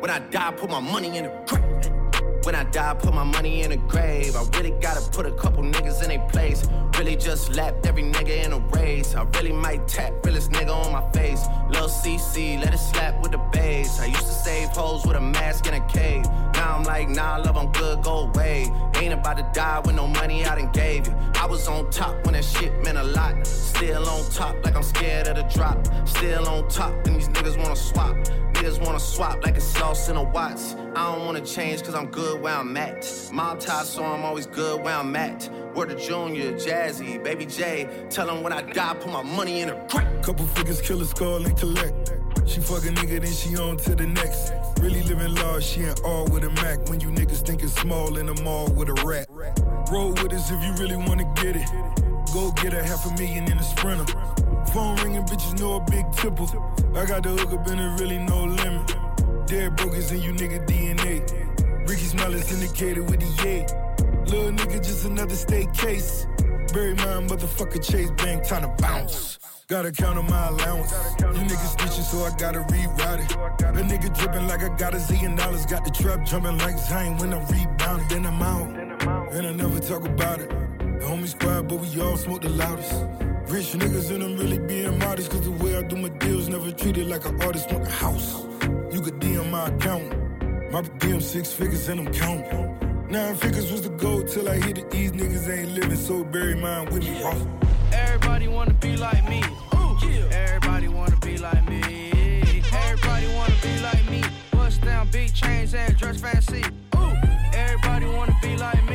When I die, put my money in the grave. When I die, put my money in a grave. I really gotta put a couple niggas in their place. Really just lapped every nigga in a race. I really might tap realest nigga on my face. Lil CC, let it slap with the bass. I used to save hoes with a mask in a cave. Now I'm like, nah, love, I'm good, go away. Ain't about to die with no money I done gave you. I was on top when that shit meant a lot. Still on top, like I'm scared of the drop. Still on top, and these niggas wanna swap. Niggas wanna swap like it's sauce in a Watts. I don't wanna change cause I'm good where I'm at. Mob tie, so I'm always good where I'm at. Word of Junior, Jazzy, Baby J. Tell them when I die, put my money in a crack. Couple figures, kill a skull and collect. She fuck a nigga, then she on to the next. Really living large, she ain't all with a Mac. When you niggas thinking small in the mall with a rat. Roll with us if you really wanna get it. Go get a half a million in a sprinter. Phone ringing, bitches know a big tipple. I got the hook up and there really no limit. Dead brokers in you nigga DNA. Ricky Smile is indicated with the yay. Little nigga, just another state case. Bury my motherfucker Chase Bank, time to bounce. Gotta count on my allowance. You niggas snitching, so I gotta reroute it. A nigga dripping like I got a zillion dollars. Got the trap jumping like Zion when I rebound. Then I'm out, and I never talk about it. The homies quiet, but we all smoke the loudest. Rich niggas and I'm really being modest. Cause the way I do my deals never treated like an artist want a house. You could DM my account. My DM six figures and I'm counting. Nine figures was the goal till I hit it. These niggas ain't living, so bury mine with me. Everybody wanna be like me. Ooh, Everybody wanna be like me. Everybody wanna be like me. Bust down big chains and dress fancy. Ooh, everybody wanna be like me.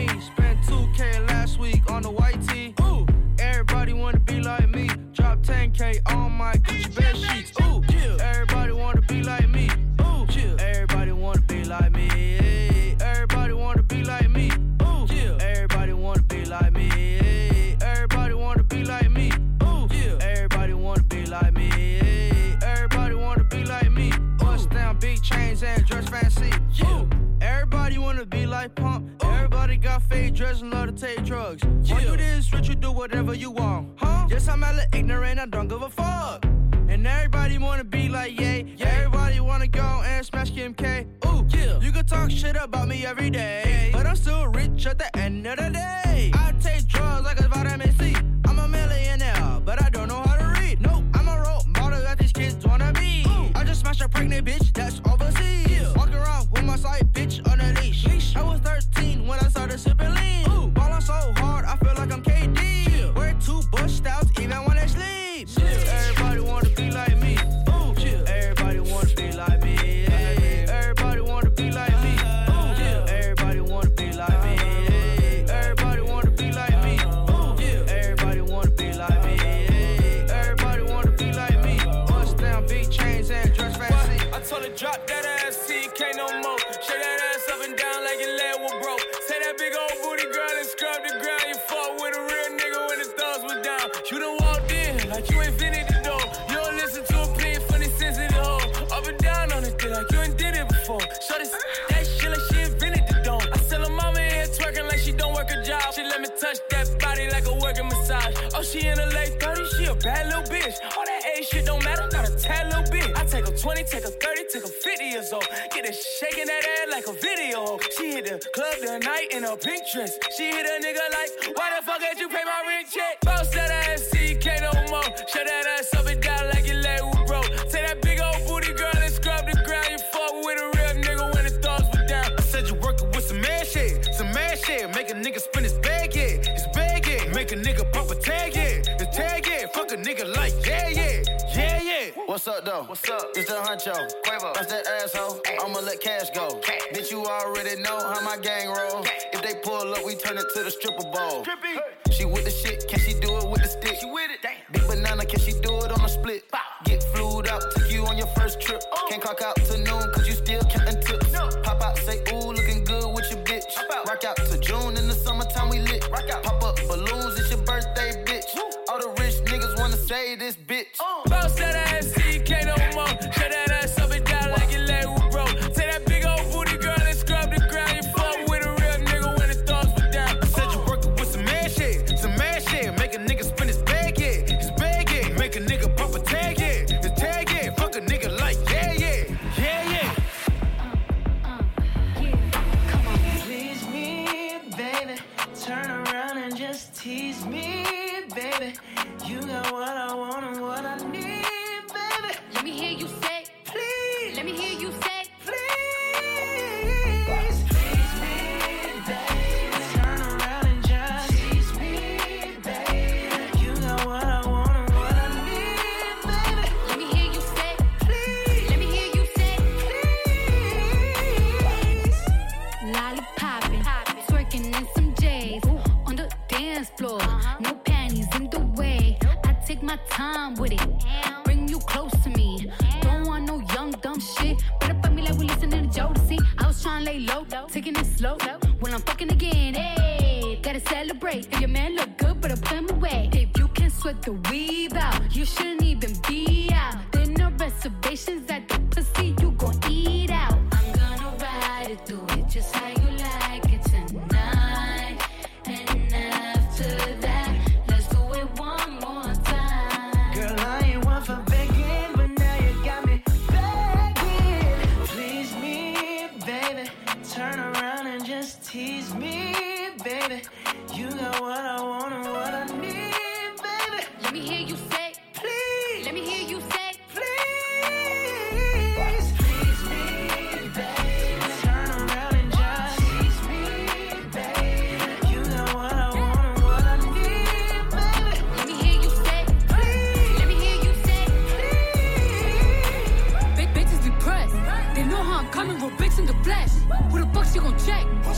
And dress fancy. Ooh, everybody wanna be like Pump. Everybody got fake dress and love to take drugs. All you this rich, you do whatever you want. Huh? Yes, I'm hella ignorant, I don't give a fuck. And everybody wanna be like Ye. Everybody wanna go and smash Kim K. Ooh, yeah. you can talk shit about me every day. But I'm still rich at the end of the day. I take drugs like a vitamin C. I'm a millionaire, but I don't know how to read. Nope, I'm a role model that these kids wanna be. I just smashed a pregnant bitch a bad little bitch. All that age shit don't matter, not a tad little bit. I take a 20, take a 30, take a 50 years old. Get it shaking that ass like a video. She hit the club tonight in a pink dress. She hit a nigga like, why the fuck did you pay my rent check? What's up? What's up? It's the huncho. Quavo. That's that asshole. I'ma let cash go. Bitch, you already know how my gang roll. If they pull up, we turn it to the stripper bowl. She with the shit, can she do it with the stick? She with it. Damn. Big banana, can she do it on a split? Get flued out, take you on your first trip. Oh. Can't clock out to noon, cause you still counting tips. Pop out, say, ooh, looking good with your bitch. Out. Rock out to June in the summertime, we lit. Rock out. Pop up balloons, it's your birthday, bitch. All the rich niggas wanna say this bitch. Oh. Ass, celebrate. If your man look good, better put him away. If you can sweat the weave out, you shouldn't even be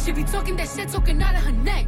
She be talking that shit, talking out of her neck.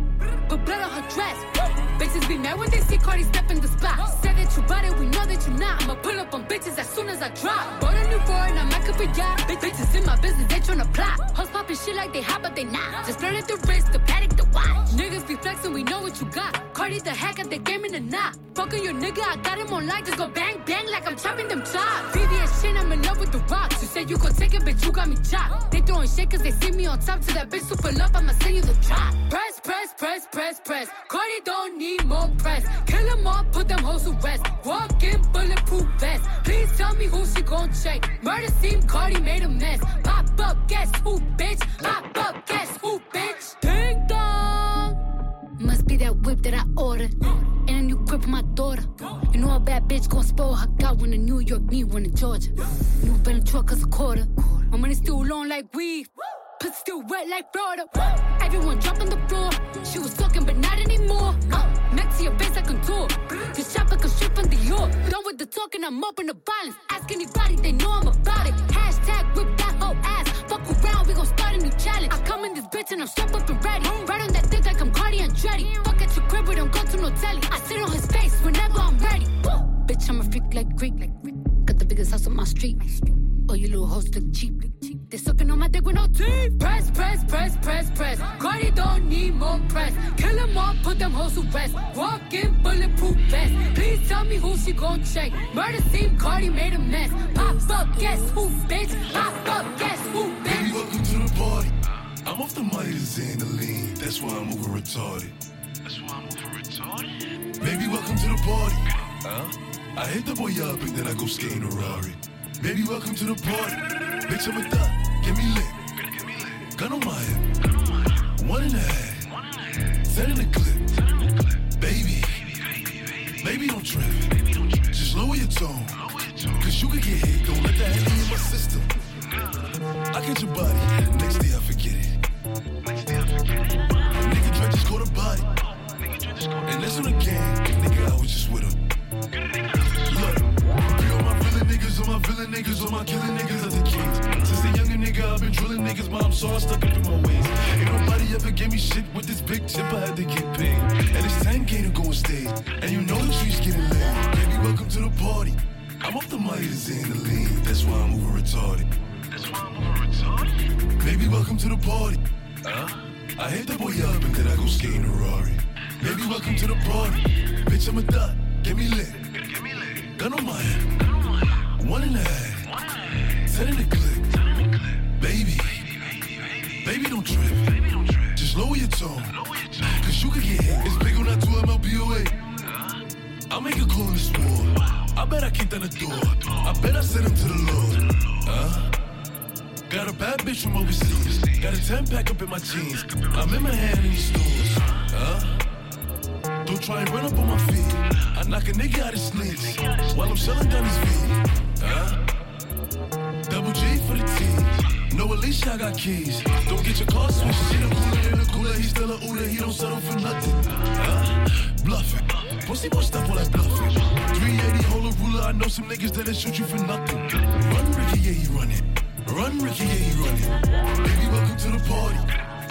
Put blood on her dress. Bitches be mad when they see Cardi step in the spot. Said that you bought it, we know that you not. I'ma pull up on bitches as soon as I drop. Bought a new foreign, I'm like a yacht. Bitches in my business, they tryna plot. Hoes poppin' shit like they hot, but they not. Just flirting the wrist, the Patek, the watch. Niggas be flexing, we know what you got. Cardi the hack at the game in the knot. Fucking your nigga, I got him on light. Just go bang, bang like I'm chopping them chops. VVS shit, I'm in love with the rocks. You said you could take it, bitch, you got me chopped. They throwing shit cause they see me on top. To that bitch super love, I'ma send you the drop. Press, press, press, press, press. Cardi don't need more press. Kill them all, put them hoes to rest. Walk in bulletproof vest. Please tell me who she gon' check. Murder scene, Cardi made a mess. Pop up, guess who, bitch? Pop up, guess who, bitch? Ding dong. Must be that whip that I ordered. And a new crib for my daughter. You know a bad bitch gon' spoil her got one in New York, need one in Georgia. New Bentley truck cause a quarter. My money still long like weed. Still wet like Florida. Everyone on the floor. She was talking, but not anymore. Uh, next to your face, I contour. This chopper can strip from the york. Done with the talking, I'm open to violence. Ask anybody, they know I'm about it. Hashtag whip that whole ass. Fuck around, we gon' start a new challenge. I come in this bitch and I'm strapped up and ready. Right on that dick like I'm Cardi Andretti. Fuck at your crib, we don't go to no telly. I sit on his face whenever I'm ready. Woo! Bitch, I'm a freak like Greek. Like. Got the biggest house on my street. All you little hoes look cheap. They sucking on my dick with no teeth. Press, press, press, press, press. Cardi don't need more press. Kill them all, put them hoes to rest. Walk in bulletproof vest. Please tell me who she gon' check. Murder scene, Cardi made a mess. Pop up, guess who, bitch? Pop up, guess who, Baby, bitch? welcome to the party. I'm off the money to Xandaline. That's why I'm over retarded. That's why I'm over retarded. Baby, welcome to the party. Huh? I hit the boy up and then I go skating a Rari. Baby, welcome to the party. Bitch, I'm a thot. Get me lit. Gun on my hip. One and a half. Ten in the clip. Baby. Baby, don't trip. Just lower your tone. Cause you could get hit. Don't let that hit in my system. I get your body. Next day I forget it. Nigga try just go to body. And that's on the gang. Nigga, I was just with him. Villain niggas, all my villain niggas, all my killing niggas as a kid. Since a younger nigga, I've been drilling niggas, but I'm so I stuck up in my ways. Ain't nobody ever gave me shit with this big chip, I had to get paid. And it's 10K to go on stage. And you know the streets getting lit. Baby, welcome to the party. I'm off the money to in the lean. That's why I'm over retarded. That's why I'm over retarded. Baby, welcome to the party. Huh? I hit the boy up and then I go skating a Rari. Baby, welcome to the party. Bitch, I'm a thot. Get me lit. Gun on my head. One and a half. Ten in the clip. Baby. Baby, baby. Baby, don't trip. Just lower your tone. Cause you could get hit. It's big on that 2 MLBOA. I'll make a call in this war. I bet I kicked down the door. I bet I sent him to the Lord. Huh? Got a bad bitch from overseas. Got a 10 pack up in my jeans. I'm in my hand in these stores. Huh? Don't try and run up on my feet. I knock a nigga out his sneaks while I'm selling down his feet. Double G for the team. No, Alicia, I got keys. Don't get your car switched. She the cooler in the cooler. He's still a Uda. He don't settle for nothing. Bluffing. Pussy won't stop all that bluffing. 380, hold a ruler. I know some niggas that'll shoot you for nothing. Run, Ricky, yeah, he running. Run, Ricky, yeah, he running. Baby, welcome to the party.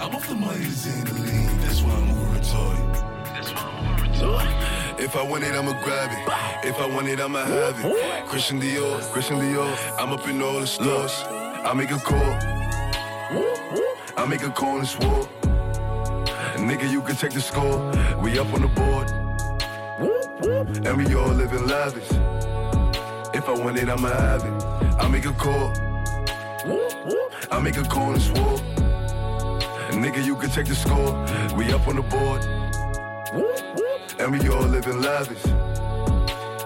I'm off the money, the lean. That's why I'm over retarded. That's why I'm over retarded. If I want it, I'ma grab it. If I want it, I'ma have it. Christian Dior, Christian Dior. I'm up in all the stores. I make a call. I make a call and swore. Nigga, you can take the score. We up on the board. And we all living lavish. If I want it, I'ma have it. I make a call. I make a call and swore. Nigga, you can take the score. We up on the board. And we all living lavish.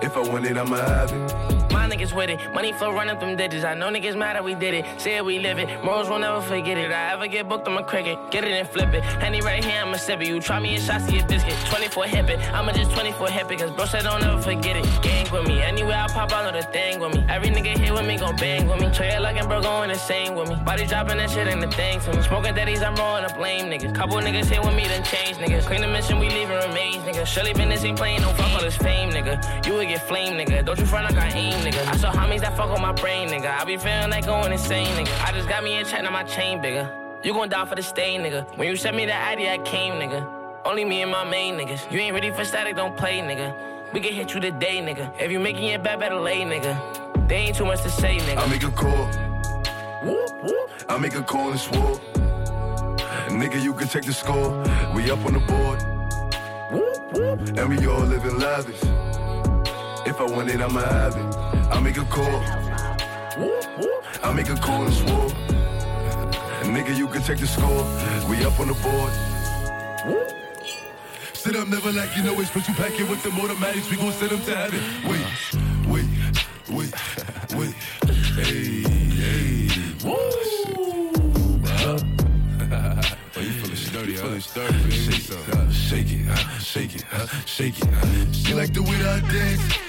If I want it, I'ma have it. Niggas with it. Money flow running them digits. I know niggas mad that we did it. Say it, we live it. Morals will never forget it. I ever get booked, I'm a cricket. Get it and flip it. Henny right here, I'm a sip it. You try me and shots, see a biscuit. 24 hip it. I'ma just 24 hip it. Cause bro said don't ever forget it. Gang with me. Anywhere I pop, I know the thing with me. Every nigga here with me gon' bang with me. Trey looking bro going insane with me. Body dropping that shit ain't the thing to me. Smoking daddies, I'm rolling up blame niggas. Couple niggas here with me, then change niggas. Clean the mission, we leaving remains, nigga. Surely business ain't playing, no fuck all this fame, nigga. You would get flame, nigga. Don't you front like I aim, nigga. I saw homies that fuck with my brain, nigga. I be feeling like going insane, nigga. I just got me in check, now my chain bigger. You gon' die for the stay, nigga. When you sent me that ID, I came, nigga. Only me and my main niggas. You ain't ready for static, don't play, nigga. We can hit you today, nigga. If you making it bad, better lay, nigga. They ain't too much to say, nigga. I make a call. Whoop, whoop. I make a call and swore. Nigga, you can take the score. We up on the board. Whoop, whoop. And we all living lavish. If I want it, I'ma have it. I make a call. I make a call and swore. Nigga, you can take the score. We up on the board. Sit up, never like you know it's put you back in with the automatics. We gon' send them to heaven. Wait, wait, wait, wait. Hey, hey. Woo! Oh, you feeling sturdy, huh? Feeling sturdy, baby. Shake it, uh, shake it, uh, shake it, uh, shake it. Uh. She like the way that I dance.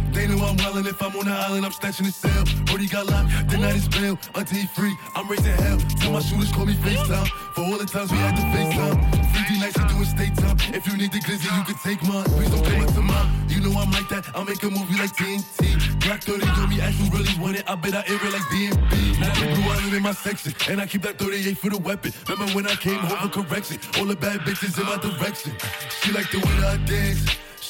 they know I'm wildin' if I'm on the island, I'm snatching his cell. Brody got locked, the night is bail. Until he free, I'm raising hell. Tell my shooters call me FaceTime. For all the times we had to FaceTime. Freaky nights we doing state time. If you need the glizzy, you can take mine. Please don't come up to mine. You know I'm like that. I'll make a movie like TNT. Black 30 told me you really want it. I bet I air it like DMB. Now the blue island in my section. And I keep that 38 for the weapon. Remember when I came home for correction? All the bad bitches in my direction. She like the way I dance.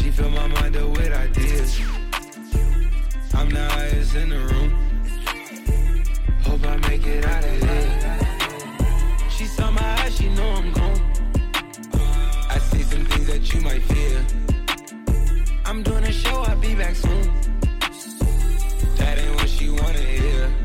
She fill my mind up with ideas. I'm the highest in the room. Hope I make it out of here. She saw my eyes, she know I'm gone. I see some things that you might fear. I'm doing a show, I'll be back soon. That ain't what she wanna hear.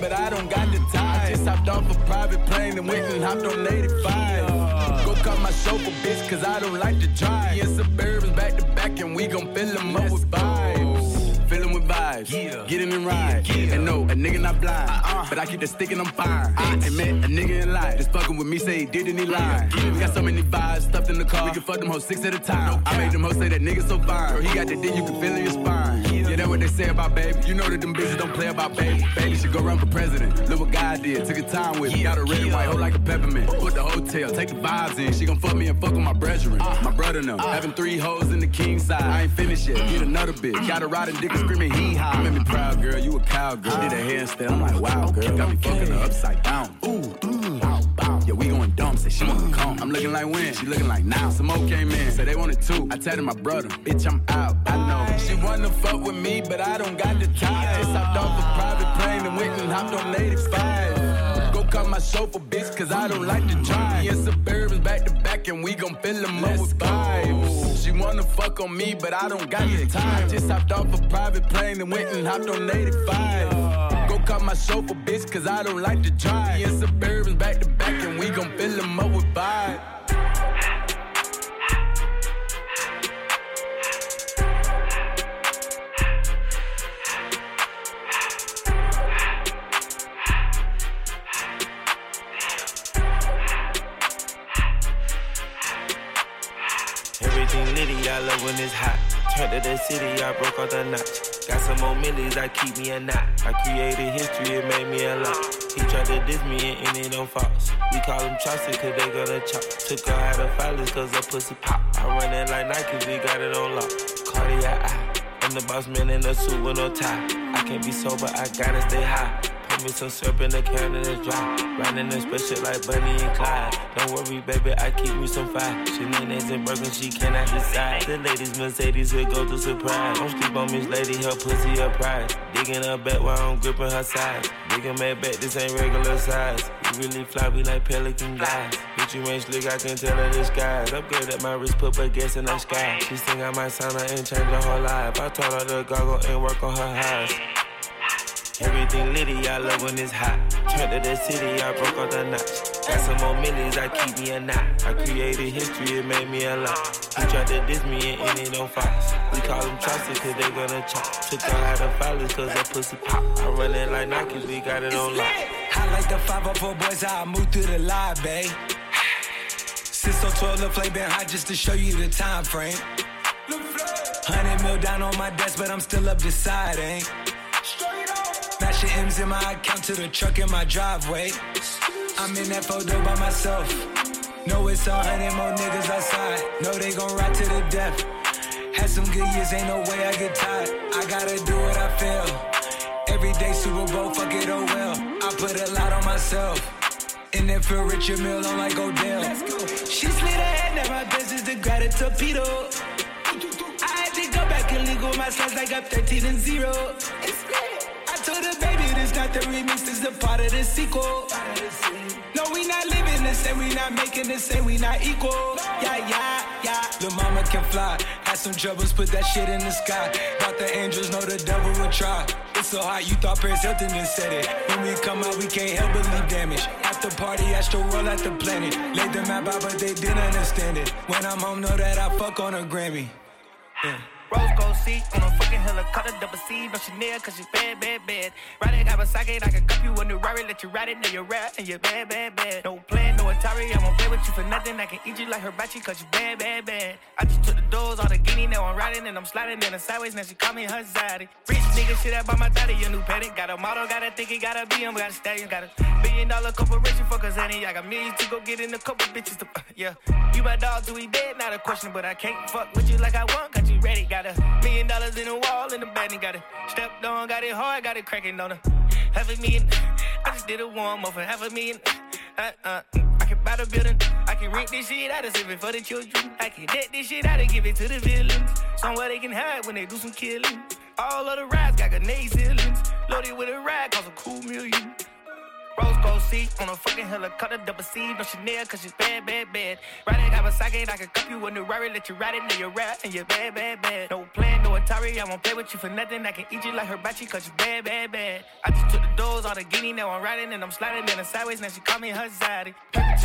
But I don't got the time. I just hopped off a private plane and went and hopped on 85. Go cut my chauffeur, bitch, cause I don't like to drive. Me and Suburbans back to back, and we gon' fill them up with vibes. Fill 'em with vibes, Yeah. get in and ride. And no, a nigga not blind, uh-uh. but I keep the stick and I'm fire. I ain't met a nigga in life. Just fucking with me, say he did and he lied. We got so many vibes stuffed in the car. We can fuck them hoes six at a time. I made them hoes say that nigga so fine. Bro, he got the D, you can feel in your spine. Yeah, that's what they say about baby. You know that them bitches don't play about baby. Baby should go run for president. Look what God did. Took a time with me. Got a red and white hoe like a peppermint. Put the hotel, take the vibes in. She gon' fuck me and fuck with my brethren. My brother them. Having three hoes in the king side. I ain't finished yet. Get another bitch. Got a riding dick and screaming hee haw. You made me proud, girl. You a cowgirl. Did a handstand. I'm like, wow, girl. Got me fucking her upside down. Ooh, ooh, Yeah, we going dumb. Say she wanna come. I'm looking like when? She looking like now. Some more came in. Say they wanted two. I tell my brother, bitch, I'm out. I know. She wanna fuck with me, but I don't got the time. Just hopped off a private plane and went and hopped on 85. Go cut my chauffeur, bitch, cause I don't like to drive. Me and Suburbans back to back, and we gon' fill them up with vibes. She wanna fuck on me, but I don't got the time. Just hopped off a private plane and went and hopped on 85. Go cut my chauffeur, bitch, cause I don't like to drive. Me and Suburbans back to back, and we gon' fill them up with vibes. Everything litty, I love when it's hot. Turned to the city, I broke all the notch. Got some more millies, I keep me a knot. I created history, it made me a lot. He tried to diss me and ended on Fox. We call him Chaucer, cause they gonna chop. Took her out of filers, cause her pussy pop. I run it like Nike, we got it on lock. Cardiac. I'm the boss man in a suit with no tie. I can't be sober, I gotta stay high. Me some syrup in the can and it's dry. Riding in special like Bonnie and Clyde. Don't worry, baby, I keep me some fire. She names and broken, she cannot decide. The ladies Mercedes will go to surprise. Don't sleep on Miss Lady, her pussy a prize. Digging her back while I'm gripping her side. Digging my back, this ain't regular size. You really fly, we like pelican guys. Bitch, you ain't slick, I can tell her skies. Upgrade at my wrist, put her gas in the sky. She think I might sign and change her whole life. I told her to goggle and work on her eyes. Everything litty, I love when it's hot. Turned to the city, I broke all the notch. Got some more millies, I keep me a knot. I created history, it made me a lot. He tried to diss me and ended on Fox. We call them Chaucer, cause they gonna chop. Took out of filers, cause her pussy pop. I run it like Nike, we got it on lock. I like the 504 boys, how I move through the live, babe. Since so 12, the play been hot just to show you the time frame. Hundred mil down on my desk, but I'm still up deciding. Matching M's in my account to the truck in my driveway. I'm in that photo by myself. Know it's a hundred more niggas outside. Know they gon' ride to the death. Had some good years, ain't no way I get tired. I gotta do what I feel. Every day Super Bowl, fuck it, oh well. I put a lot on myself. And if for Richard Mille, I'm like Odell. She slid ahead, now my business to grab a torpedo. I had to go back and legal my slides like up 13 and 0. I told her, not the remix, this is a part of the sequel. No, we not living the same, we not making the same, we not equal. Yeah, yeah, yeah. Lil' mama can fly. Had some troubles, put that shit in the sky. Thought the angels know the devil would try. It's so hot, you thought Paris Hilton just said it. When we come out, we can't help but leave damage. After party, astro roll at the planet. Laid the map out, but they didn't understand it. When I'm home, know that I fuck on a Grammy. Yeah. Rose gold seat on a fucking helicopter, double C, no Chanel, cause she's bad, bad, bad. Ride it, Kawasaki, I can cup you a new Rari, let you ride it, now you're rap, and you're bad, bad, bad. No plan, no Atari, I won't play with you for nothing, I can eat you like hibachi, cause you bad, bad, bad. I just took the doors, all the guinea, now I'm riding, and I'm sliding in the sideways, now she call me her zaddy. Rich nigga, shit up by my daddy, a new Patek, got a model, got a think it got a BM, got a stallion, got a billion dollar corporation for Kazani, I got millions to go get in a couple bitches to, yeah. You my dog do we dead, not a question, but I can't fuck with you like I want, got you ready, got a million dollar in the wall in the bed and got it stepped on, got it hard, got it cracking on her. Half a million, I just did a warm up for half a million. Uh, uh, I can buy the building, I can rent this shit out of save it for the children. I can debt this shit out and give it to the villains. Somewhere they can hide when they do some killing. All of the rides got grenade ceilings. Loaded with a ride, cost a cool million. Rose gold seat on a fucking helicopter, double C, no Chanel, cause she's bad, bad, bad. Ride it, Kawasaki, I can cup you a new Rari, let you ride it, now you're rap, and you're bad, bad, bad. No plan, no Atari, I won't play with you for nothing, I can eat you like hibachi, cause you bad, bad, bad. I just took the doors, all the guinea, now I'm riding, and I'm sliding in the sideways, now she call me her zaddy. I'm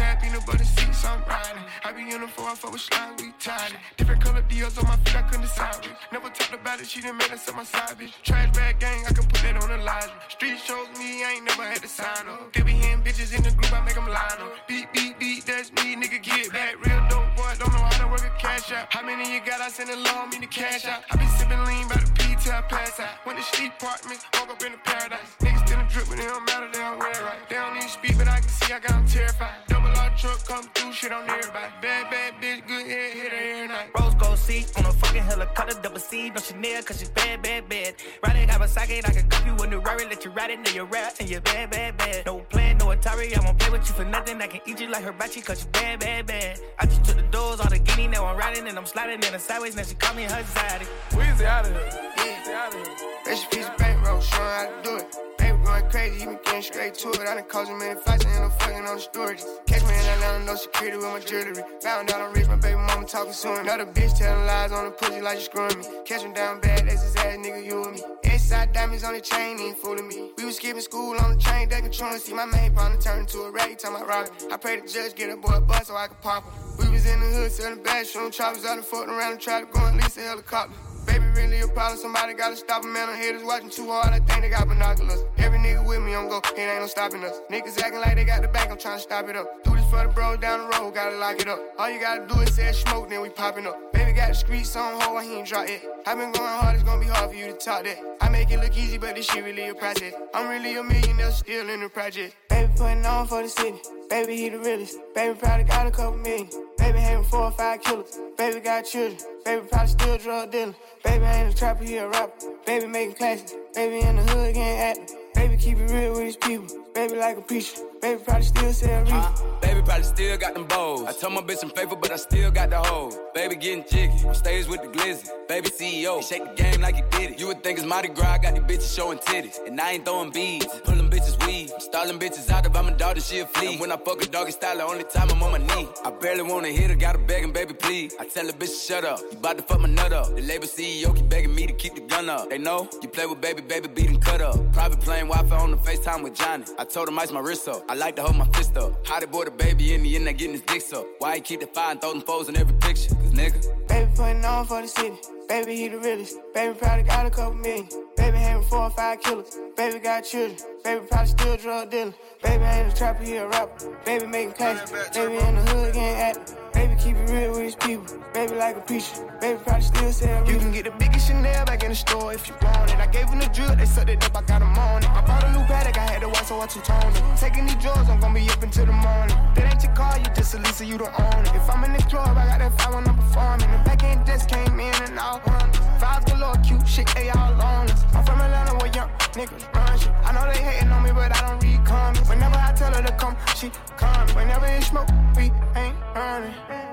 I be in the four, I fuck with slime, we tied it. Different color deals on my feet, I couldn't decide with. Never talked about it, she done made us on my side, bitch. Trash bag gang, I can put that on the line. Street shows me, I ain't never had to sign up. They be hearing bitches in the group, I make them line up. Beat, beat, beat, that's me, nigga, get back. Real dope boy, don't know how to work a cash out. How many you got? I send a low, me the cash out. I been sipping lean by the P till I pass out. Went to street apartments, woke up in the paradise. Still drip, but it don't matter, they don't wear right. They don't even speak, but I can see I got them terrified. Double R truck come through, shit on everybody. Bad, bad bitch, good head, hit her every night. Rose gold seat on a fucking helicopter, double C, no Chanel, cause she's bad, bad, bad. Ride it, Kawasaki, I can cup you a new Rari, let you ride it, now you're rap, and you're bad, bad, bad. No plan, no Atari, I won't play with you for nothing. I can eat you like hibachi, cause you bad, bad, bad. I just took the doors, all the guinea, now I'm riding, and I'm sliding in the sideways, now she call me her zaddy. Weezy out of here. Yeah. out of here. Rich piece of bankroll, showing how to do it. Going crazy, he been getting straight to it. I done caused a million fights and I'm fucking on the storage. Catch me in Atlanta, no security with my jewelry. Found out I'm rich, my baby mama talking soon. Another bitch telling lies on the pussy like you screwing me. Catch him down bad, that's his ass, nigga, you and me. Inside diamonds on the chain, ain't fooling me. We was skipping school on the train, they controlling. See my main partner turn into a rat, time I it. I pray the judge get a boy a bus so I can pop him. We was in the hood selling bad, showing choppers out and fucking around and try to go and lease a helicopter. Baby, really a problem. Somebody gotta stop him, man. I'm haters watching too hard. I think they got binoculars. Every nigga with me, I'm go. It ain't no stopping us. Niggas acting like they got the bank. I'm trying to stop it up. This for the bros down the road. Gotta lock it up. All you gotta do is say smoke, then we popping up. Baby got the streets on hold. He ain't drop it. I been going hard. It's gonna be hard for you to talk that. I make it look easy, but this shit really a process. I'm really a millionaire, still in the project. Baby putting on for the city. Baby, he the realest. Baby probably got a couple million. Baby having four or five killers. Baby got children. Baby probably still drug dealer. Baby ain't a trapper, he a rapper. Baby making classes. Baby in the hood getting active. Baby keep it real with his people. Baby like a preacher. Baby probably still sell reefer. Baby probably still got them bows. I told my bitch I'm faithful, but I still got the hoe. Baby getting jiggy. On stage with the glizzy. Baby CEO. Shake the game like he did it. You would think it's Mardi Gras. I got these bitches showing titties. And I ain't throwing beads. Pulling bitches weed. I'm stalling bitches out if I'm a daughter, she a flea. And when I fuck a doggy style, the only time I'm on my knee. I barely wanna hit her, gotta begging, baby, please. I tell the bitch shut up. You bout to fuck my nut up. The label CEO keep begging me to keep the gun up. They know you play with baby, baby, beat and cut up. Private plane, Wi-Fi on the FaceTime with Johnny. I told him ice my wrist up. I like to hold my fist up. How they boy the baby in the end, they getting his dicks up. Why he keep the fire and throw them foes in every picture? Cause nigga. Baby putting on for the city. Baby, he the realest. Baby probably got a couple million. Baby having four or five killers. Baby got children. Baby probably still drug dealer. Baby ain't a trapper, he a rapper. Baby making cash. Baby in the hood getting active. Baby keep it real with his people. Baby like a peach. Baby probably still say You can get the biggest Chanel back in the store if you want it. I gave them the drill, they sucked it up, I got them on it. I bought a new Patek, I had to watch, so I two-toned it. Taking these drugs, I'm gonna be up until the morning. That ain't your car, you just a Lisa, you don't own it. If I'm in the club, I got that fire when I'm performing. The back end just came in and out. Fives galore, cute shit, they all on us. I'm from Atlanta where young niggas run shit. I know they hating on me, but I don't read comments. Whenever I tell her to come, she come. Whenever it's smoke, we ain't running.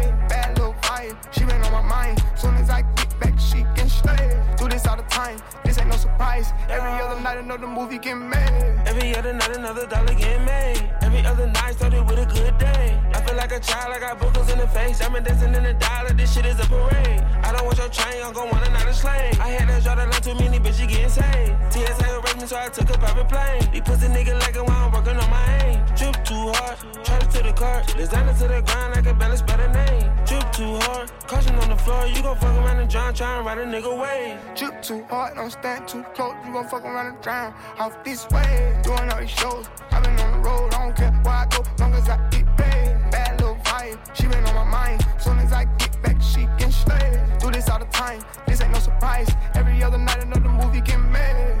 Vibe, she been on my mind. Soon as I get back, she can slay. Do this all the time, this ain't no surprise. Every other night, another movie get made. Every other night, another dollar get made. Every other night started with a good day. I feel like a child, I got boogers in the face. I'm dancing in the dollar, this shit is a parade. I don't want your chain, I'm gon' want another slave. I had to draw the line too many bitches getting saved. TSA arrested me, so I took a private plane. These pussy niggas like it while I'm working on my aim. Drip too hard, charge to the car. Designer to the ground like a balance name. Drip too hard, caution on the floor. You gon' fuck around and drown, try and ride a nigga way. Drip too hard, don't stand too close. You gon' fuck around and drown. Off this way, doing all these shows. i been on the road, I don't care where I go, long as I get paid. Bad little vibe, she been on my mind. Soon as I get back, she can slay. Do this all the time, this ain't no surprise. Every other night, another movie get made.